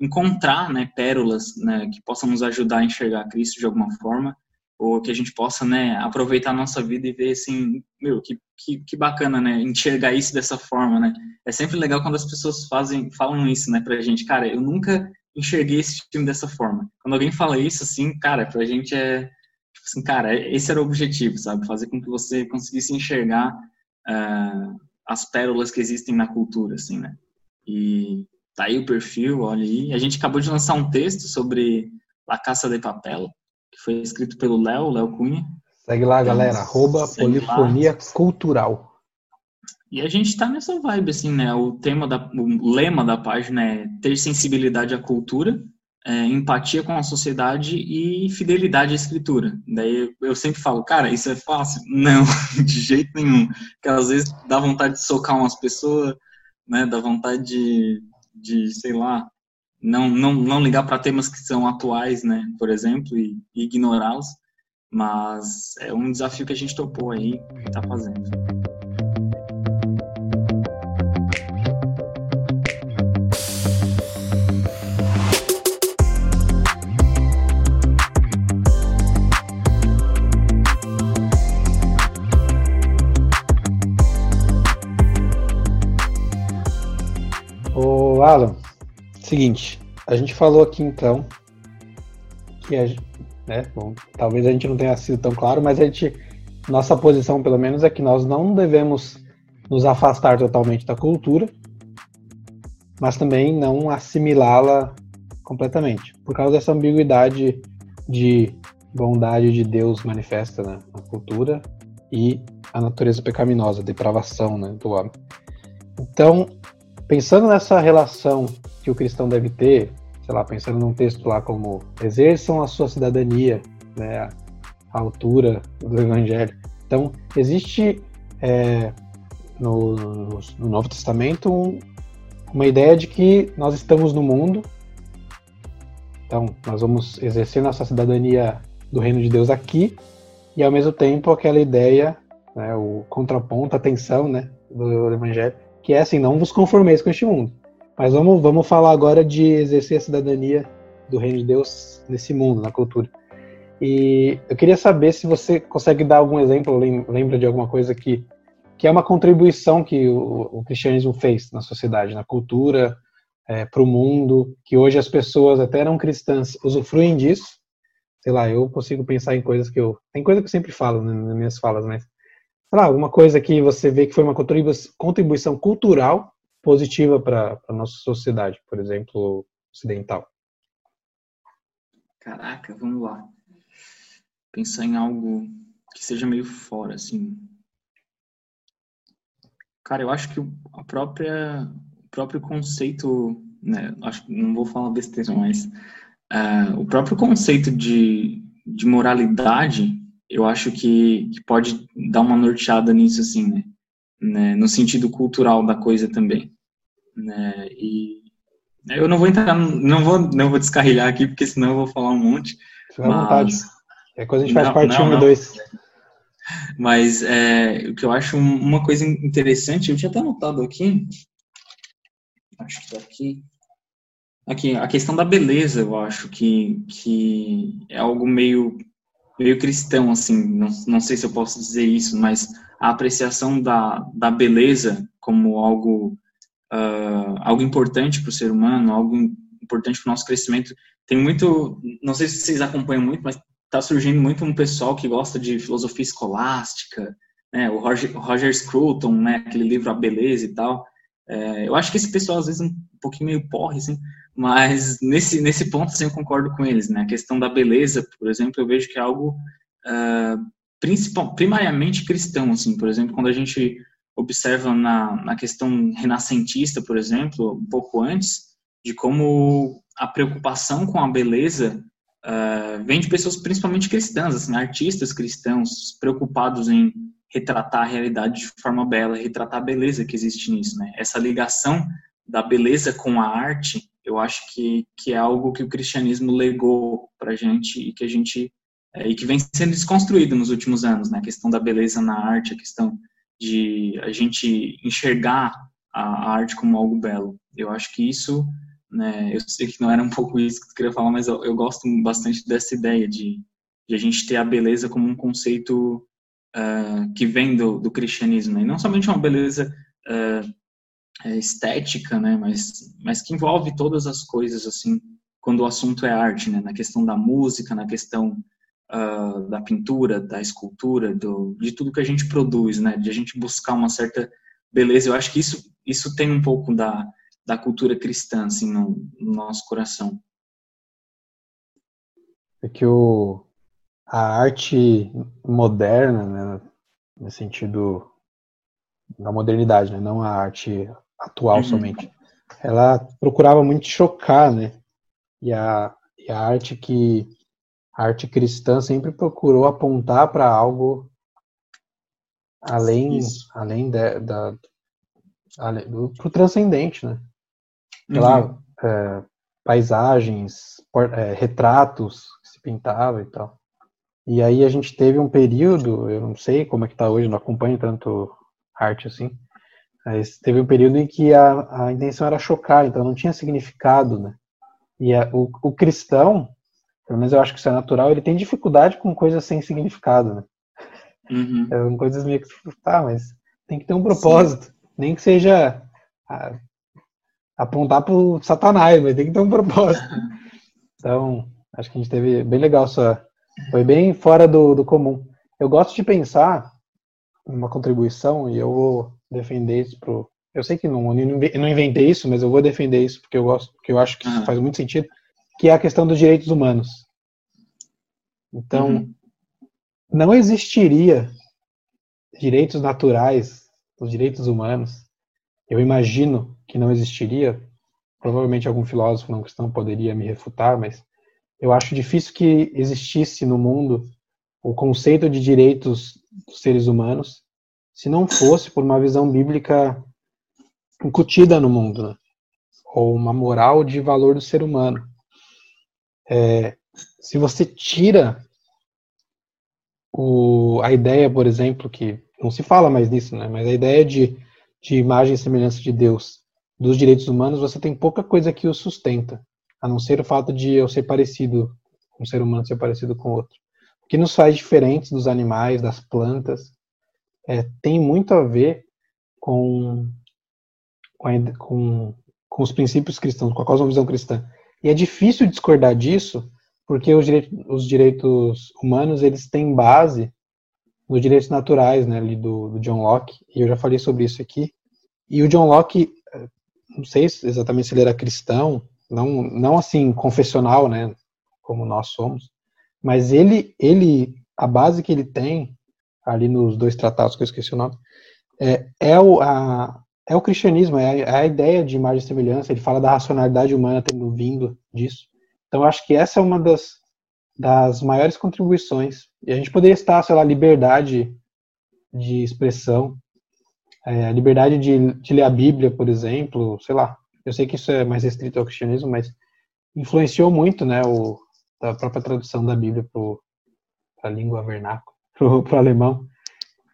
encontrar né, pérolas né, que possam nos ajudar a enxergar Cristo de alguma forma. ou que a gente possa, né, aproveitar a nossa vida e ver assim, meu, que, que, que bacana, né, enxergar isso dessa forma, né? É sempre legal quando as pessoas fazem, falam isso, né, pra gente, cara, eu nunca enxerguei esse filme dessa forma. Quando alguém fala isso, assim, cara, pra gente é, tipo assim, cara, esse era o objetivo, sabe? Fazer com que você conseguisse enxergar uh, as pérolas que existem na cultura, assim, né? E tá aí o perfil, olha aí. A gente acabou de lançar um texto sobre La Caça de Papel, que foi escrito pelo Léo, Léo Cunha. Segue lá, galera, arroba Polifonia lá. Cultural. E a gente tá nessa vibe, assim, né? O tema da, o lema da página é ter sensibilidade à cultura, é, empatia com a sociedade e fidelidade à escritura. Daí eu sempre falo, cara, isso é fácil? Não, de jeito nenhum. Porque às vezes dá vontade de socar umas pessoas, né? Dá vontade de, de sei lá, não, não, não ligar para temas que são atuais, né, por exemplo, e, e ignorá-los, mas é um desafio que a gente topou aí e está fazendo. Seguinte, a gente falou aqui então que a, né, bom, talvez a gente não tenha sido tão claro, mas a gente, nossa posição pelo menos é que nós não devemos nos afastar totalmente da cultura, mas também não assimilá-la completamente, por causa dessa ambiguidade de bondade de Deus manifesta né, na cultura e a natureza pecaminosa, a depravação né, do homem. Então, pensando nessa relação que o cristão deve ter, sei lá, pensando num texto lá como exerçam a sua cidadania, né, a altura do evangelho. Então, existe é, no, no, no, Novo Testamento um, uma ideia de que nós estamos no mundo, então nós vamos exercer nossa cidadania do reino de Deus aqui, e ao mesmo tempo aquela ideia, né, o contraponto, a tensão né, do evangelho, que é assim, não vos conformeis com este mundo. Mas vamos, vamos falar agora de exercer a cidadania do reino de Deus nesse mundo, na cultura. E eu queria saber se você consegue dar algum exemplo, lembra de alguma coisa que, que é uma contribuição que o, o cristianismo fez na sociedade, na cultura, é, para o mundo, que hoje as pessoas, até não cristãs, usufruem disso. Sei lá, eu consigo pensar em coisas que eu. Tem coisa que eu sempre falo né, nas minhas falas, mas. Sei lá, alguma coisa que você vê que foi uma contribuição cultural positiva para a nossa sociedade, por exemplo, ocidental? Caraca, vamos lá. Pensar em algo que seja meio fora, assim. Cara, eu acho que a própria, o próprio conceito, né, acho não vou falar besteira, mas uh, o próprio conceito de, de moralidade, eu acho que, que pode dar uma norteada nisso, assim, né? né? No sentido cultural da coisa também né? E eu não vou entrar, não vou, não vou descarrilhar aqui, porque senão eu vou falar um monte. Fica mas... vontade. É coisa a gente faz não, parte 1 e 2. Mas é, o que eu acho uma coisa interessante, eu tinha até anotado aqui, acho que tá aqui, aqui, a questão da beleza, eu acho que, que é algo meio, meio cristão, assim, não, não sei se eu posso dizer isso, mas a apreciação da, da beleza como algo uh, algo importante para o ser humano, algo importante para o nosso crescimento. Tem muito, não sei se vocês acompanham muito, mas está surgindo muito um pessoal que gosta de filosofia escolástica, né? O Roger, Roger Scruton, né? Aquele livro A Beleza e tal. É, eu acho que esse pessoal às vezes é um pouquinho meio porre, assim, mas nesse nesse ponto assim, eu concordo com eles, né? A questão da beleza, por exemplo, eu vejo que é algo uh, principal, primariamente cristão, assim. Por exemplo, quando a gente observa na, na questão renascentista, por exemplo, um pouco antes, de como a preocupação com a beleza uh, vem de pessoas principalmente cristãs, assim, artistas cristãos preocupados em retratar a realidade de forma bela, retratar a beleza que existe nisso, né? Essa ligação da beleza com a arte, eu acho que, que é algo que o cristianismo legou para gente e que a gente é, e que vem sendo desconstruído nos últimos anos, né? A questão da beleza na arte, a questão de a gente enxergar a, arte como algo belo. Eu acho que isso, né, eu sei que não era um pouco isso que eu queria falar, mas eu, eu gosto bastante dessa ideia de, de a gente ter a beleza como um conceito uh, que vem do, do cristianismo, né? e não somente uma beleza uh, estética, né, mas, mas que envolve todas as coisas, assim, quando o assunto é arte, né, na questão da música, na questão uh, da pintura, da escultura, do, de tudo que a gente produz, né, de a gente buscar uma certa beleza. Eu acho que isso, isso tem um pouco da, da cultura cristã, assim, no, no nosso coração. É que o, a arte moderna, né, no sentido da modernidade, né, não a arte atual uhum. somente, ela procurava muito chocar, né, e a, e a arte que a arte cristã sempre procurou apontar para algo além Isso. além de, da do pro transcendente, né? Uhum. Lá, é, paisagens, é, retratos que se pintava e tal. E aí a gente teve um período, eu não sei como é que tá hoje, não acompanho tanto arte assim, mas teve um período em que a, a intenção era chocar, então não tinha significado, né? E a, o, o cristão, pelo menos eu acho que isso é natural, ele tem dificuldade com coisas sem significado, né? Uhum. É, coisas meio que, tá, mas tem que ter um propósito. Sim. Nem que seja a, apontar pro satanás, mas tem que ter um propósito. Então, acho que a gente teve bem legal essa. Foi bem fora do, do comum. Eu gosto de pensar uma contribuição e eu vou defender isso pro. Eu sei que não, eu não inventei isso, mas eu vou defender isso porque eu gosto, porque eu acho que uhum. faz muito sentido, que é a questão dos direitos humanos. Então, uhum. não existiria direitos naturais, os direitos humanos. Eu imagino que não existiria. Provavelmente algum filósofo não cristão poderia me refutar, mas eu acho difícil que existisse no mundo o conceito de direitos dos seres humanos se não fosse por uma visão bíblica incutida no mundo, né? ou uma moral de valor do ser humano. É, se você tira o, a ideia, por exemplo, que não se fala mais nisso, né? mas a ideia de, de imagem e semelhança de Deus dos direitos humanos, você tem pouca coisa que o sustenta, a não ser o fato de eu ser parecido, um ser humano ser parecido com outro. O que nos faz diferentes dos animais, das plantas, é, tem muito a ver com, com, a, com, com, os princípios cristãos, com a cosmovisão cristã. E é difícil discordar disso, porque os, direitos, os direitos humanos eles têm base nos direitos naturais, né, ali do, do John Locke, e eu já falei sobre isso aqui. E o John Locke não sei exatamente se ele era cristão, não, não assim confessional, né, como nós somos, mas ele, ele, a base que ele tem ali nos dois tratados que eu esqueci o nome, é, é o, a, é o cristianismo, é a, é a, ideia de imagem e semelhança. Ele fala da racionalidade humana tendo vindo disso. Então, acho que essa é uma das, das maiores contribuições. E a gente poderia estar, sei lá, liberdade de expressão, é, a liberdade de, de, ler a Bíblia, por exemplo, sei lá. Eu sei que isso é mais restrito ao cristianismo, mas influenciou muito, né, o, a própria tradução da Bíblia para a língua vernácula, para o alemão.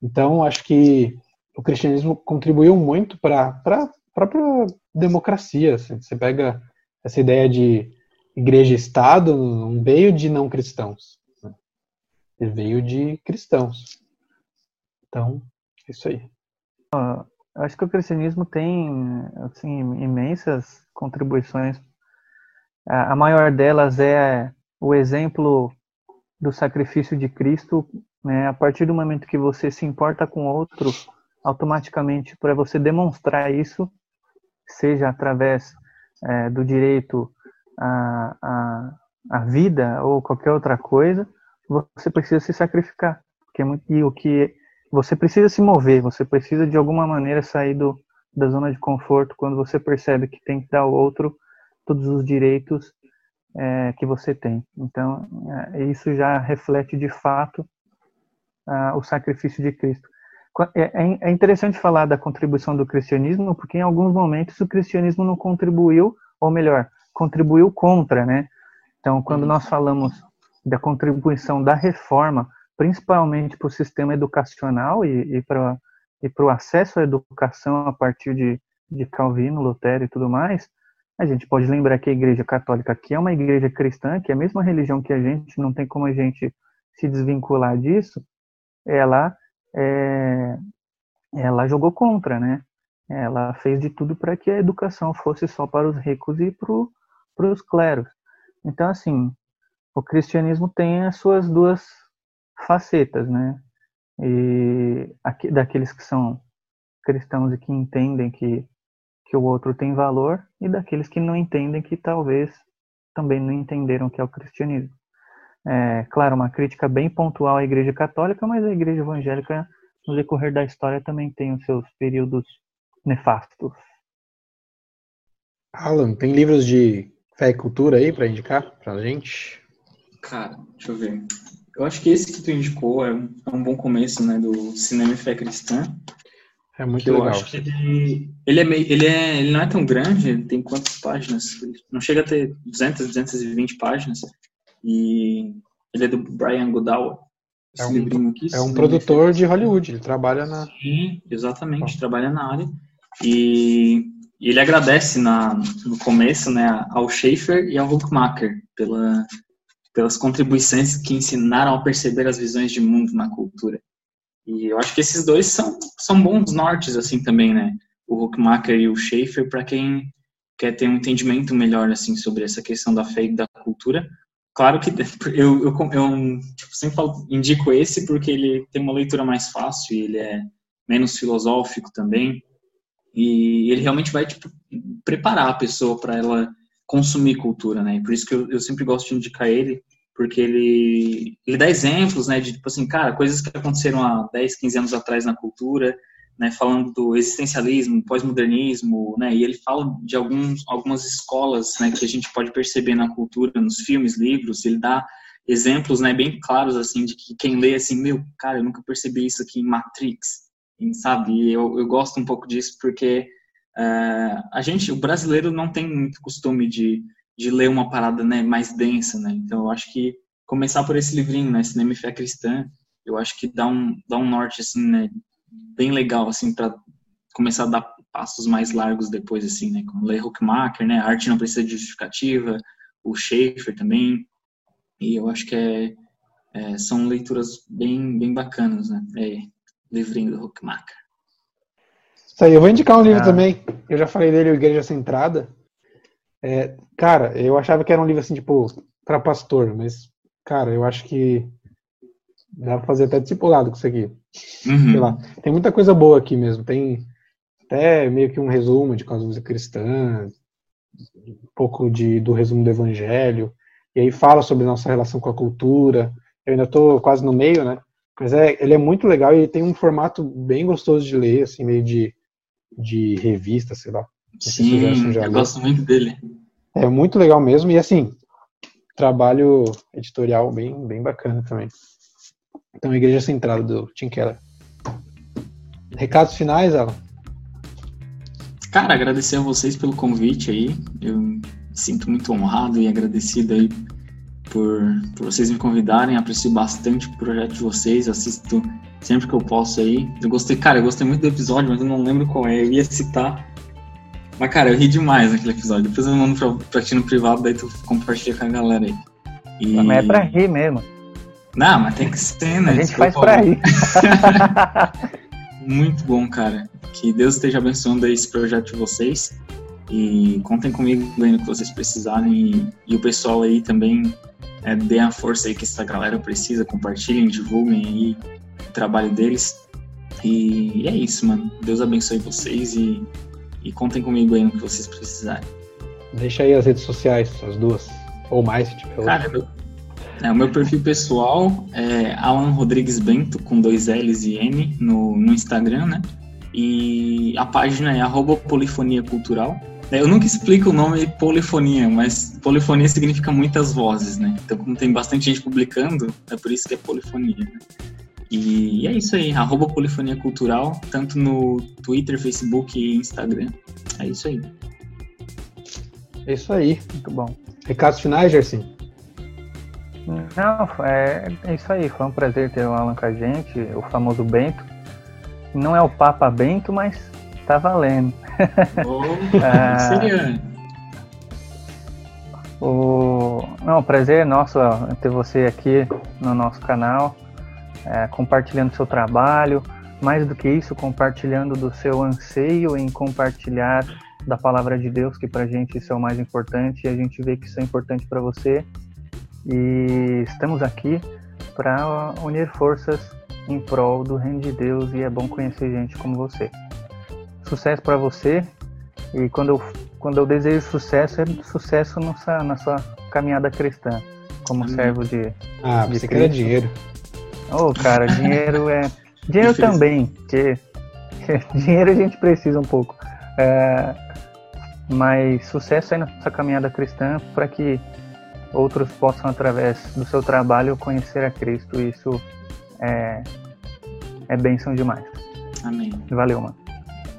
Então, acho que o cristianismo contribuiu muito para a própria democracia. Assim. Você pega essa ideia de igreja-estado, não veio de não cristãos, né? ele veio de cristãos. Então, é isso aí. Acho que o cristianismo tem assim, imensas contribuições. A maior delas é o exemplo do sacrifício de Cristo. Né? A partir do momento que você se importa com outro, automaticamente, para você demonstrar isso, seja através é, do direito à, à, à vida ou qualquer outra coisa, você precisa se sacrificar. Porque é e o que você precisa se mover, você precisa de alguma maneira sair do, da zona de conforto quando você percebe que tem que dar ao outro todos os direitos é, que você tem. Então, é, isso já reflete de fato o sacrifício de Cristo. É, é, é, interessante falar da contribuição do cristianismo, porque em alguns momentos o cristianismo não contribuiu, ou melhor, contribuiu contra, né? Então, quando nós falamos da contribuição da reforma principalmente para o sistema educacional e, e para e o acesso à educação a partir de, de Calvino, Lutero e tudo mais, a gente pode lembrar que a Igreja Católica aqui é uma igreja cristã, que é a mesma religião que a gente, não tem como a gente se desvincular disso, ela é, ela jogou contra, né? Ela fez de tudo para que a educação fosse só para os ricos e para os cleros. Então, assim, o cristianismo tem as suas duas facetas, né? E aqui, daqueles que são cristãos e que entendem que, que o outro tem valor, e daqueles que não entendem que talvez também não entenderam o que é o cristianismo. É, claro, uma crítica bem pontual à Igreja Católica, mas a Igreja Evangélica, no decorrer da história, também tem os seus períodos nefastos. Alan, tem livros de fé e cultura aí para indicar pra gente? Cara, deixa eu ver. Eu acho que esse que tu indicou é um, é um bom começo, né, do Cinema e Fé Cristã. É muito eu legal. acho que ele, ele é meio, ele é, ele não é tão grande, tem quantas páginas? Não chega a ter 200, 220 páginas. E ele é do Brian Goodall. É um, aqui, é um produtor de Hollywood, ele trabalha na. Sim, exatamente, trabalha na área. E, e, ele agradece na, no começo né, ao Schaefer e ao Huckmacher pela, pelas contribuições que ensinaram a perceber as visões de mundo na cultura. E eu acho que esses dois são, são bons nortes, assim, também, né? O Huckmacher e o Schaefer, para quem quer ter um entendimento melhor, assim, sobre essa questão da fé e da cultura. Claro que eu, eu, eu tipo, sempre falo, indico esse porque ele tem uma leitura mais fácil e ele é menos filosófico também. E ele realmente vai tipo, preparar a pessoa para ela consumir cultura, né? E por isso que eu, eu sempre gosto de indicar ele, porque ele, ele dá exemplos, né, de tipo assim, cara, coisas que aconteceram há 10, 15 anos atrás na cultura, né, falando do existencialismo, pós-modernismo, né, e ele fala de alguns, algumas escolas, né, que a gente pode perceber na cultura, nos filmes, livros, ele dá exemplos, né, bem claros, assim, de que quem lê, assim, meu, cara, eu nunca percebi isso aqui em Matrix, sabe, e eu, eu gosto um pouco disso porque uh, a gente, o brasileiro não tem muito costume de, de ler uma parada, né, mais densa, né, então eu acho que começar por esse livrinho, né, Cinema e Fé Cristã, eu acho que dá um, dá um norte, assim, né, bem legal, assim, para começar a dar passos mais largos depois, assim, né? Como ler Huckmacher, né? A arte não precisa de justificativa, o Schaefer também. E eu acho que é, é, são leituras bem, bem bacanas, né? É, livrinho do Huckmacher. Isso aí, eu vou indicar um livro ah. também. Eu já falei dele, Igreja Centrada. É, cara, eu achava que era um livro assim, tipo, para pastor, mas, cara, eu acho que Dá pra fazer até discipulado com isso aqui. Uhum. Sei lá. Tem muita coisa boa aqui mesmo. Tem até meio que um resumo de cosmovisão cristã, um pouco de, do resumo do evangelho. E aí fala sobre nossa relação com a cultura. Eu ainda estou quase no meio, né? Mas é, ele é muito legal e tem um formato bem gostoso de ler, assim, meio de, de revista, sei lá. Sim, eu leu. gosto muito dele. É muito legal mesmo. E assim, trabalho editorial bem, bem bacana também. Então, Igreja Centrada do Tim Keller. Recados finais, Alan? Cara, agradecer a vocês pelo convite aí. Eu me sinto muito honrado e agradecido aí por, por vocês me convidarem. Aprecio bastante o projeto de vocês. Assisto sempre que eu posso aí. Eu gostei, cara, eu gostei muito do episódio, mas eu não lembro qual é. Eu ia citar. Mas, cara, eu ri demais naquele episódio. Depois eu mando pra, pra ti no privado, daí tu compartilha com a galera aí. E... Mas é pra rir mesmo. Não, mas tem que ser, né? A gente faz pra ir. Muito bom, cara. Que Deus esteja abençoando esse projeto de vocês. E contem comigo no que vocês precisarem. E, e, o pessoal aí também é, dê a força aí que essa galera precisa. Compartilhem, divulguem aí o trabalho deles. E, e é isso, mano. Deus abençoe vocês e, e contem comigo aí no que vocês precisarem. Deixa aí as redes sociais, as duas. Ou mais, se tiver. Cara, meu, é, o meu perfil pessoal é Alan Rodrigues Bento, com dois L's e N no, no Instagram, né? E a página é arroba polifonia cultural. É, eu nunca explico o nome polifonia, mas polifonia significa muitas vozes, né? Então, como tem bastante gente publicando, é por isso que é polifonia, né? E é isso aí, arroba polifonia cultural, tanto no Twitter, Facebook e Instagram. É isso aí. É isso aí, muito bom. Recados finais, Gerson? Não, é, é isso aí. Foi um prazer ter o Alan com a gente, o famoso Bento. Não é o Papa Bento, mas tá valendo. Oh, ah, o, não, prazer é nosso ter você aqui no nosso canal, é, compartilhando seu trabalho, mais do que isso, compartilhando do seu anseio em compartilhar da palavra de Deus, que para a gente isso é o mais importante, e a gente vê que isso é importante para você. E estamos aqui para unir forças em prol do reino de Deus e é bom conhecer gente como você. Sucesso para você e quando eu, quando eu desejo sucesso, é sucesso nessa, na sua caminhada cristã, como servo de. Ah, de você quer dinheiro. Ô, oh, cara, dinheiro é. Dinheiro também, porque dinheiro a gente precisa um pouco. É... Mas sucesso aí na sua caminhada cristã para que outros possam, através do seu trabalho, conhecer a Cristo. Isso é, é bênção demais. Amém. Valeu, mano.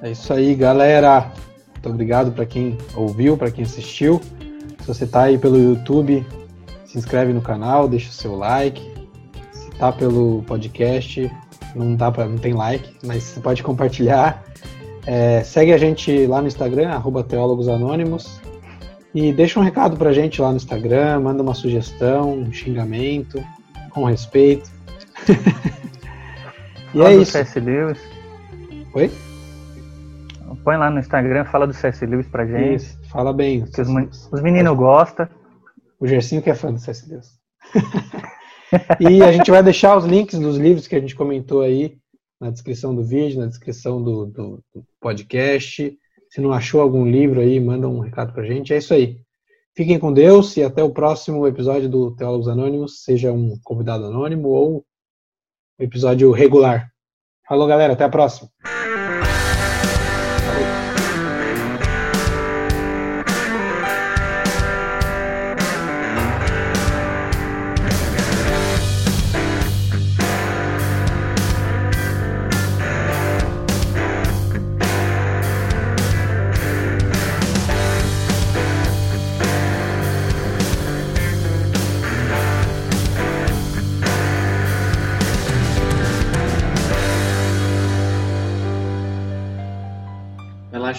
É isso aí, galera. Muito obrigado para quem ouviu, para quem assistiu. Se você está aí pelo YouTube, se inscreve no canal, deixa o seu like. Se tá pelo podcast, não dá para, não tem like, mas você pode compartilhar. É, segue a gente lá no Instagram, arroba Teólogos Anônimos. E deixa um recado pra gente lá no Instagram, manda uma sugestão, um xingamento, com respeito. e fala é do isso. C.S. Lewis. Oi? Põe lá no Instagram, fala do C.S. Lewis pra gente. Isso, fala bem. Os, os, meninos gostam. O Gersinho que é fã do C.S. Lewis. e a gente vai deixar os links dos livros que a gente comentou aí na descrição do vídeo, na descrição do, do, do podcast. Se não achou algum livro aí, manda um recado pra gente. É isso aí. Fiquem com Deus e até o próximo episódio do Teólogos Anônimos, seja um convidado anônimo ou um episódio regular. Falou, galera, até a próxima.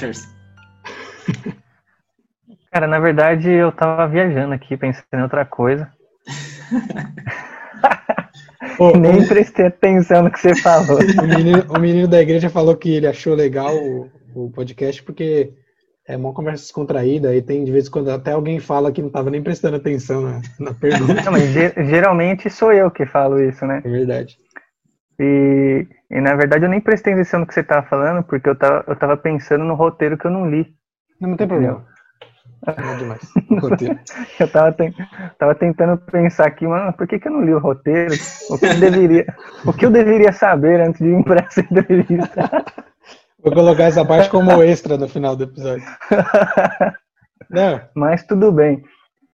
Cara, na verdade eu tava viajando aqui, pensando em outra coisa. Pô, Nem prestei atenção no que você falou. O menino, o menino, da igreja falou que ele achou legal o, o podcast porque é uma conversa descontraída e tem de vez em quando até alguém fala que não estava nem prestando atenção na, na pergunta. Não, mas geralmente sou eu que falo isso, né? É verdade. E, e na verdade eu nem prestei atenção no que você estava falando porque eu tava, eu tava pensando no roteiro que eu não li. Não, não tem problema. É demais. Roteiro. eu tava, te... tava tentando pensar aqui, mano, por que, que eu não li o roteiro? O que eu deveria, o que eu deveria saber antes de ir para essa entrevista? Vou colocar essa parte como extra no final do episódio. Não. Mas tudo bem.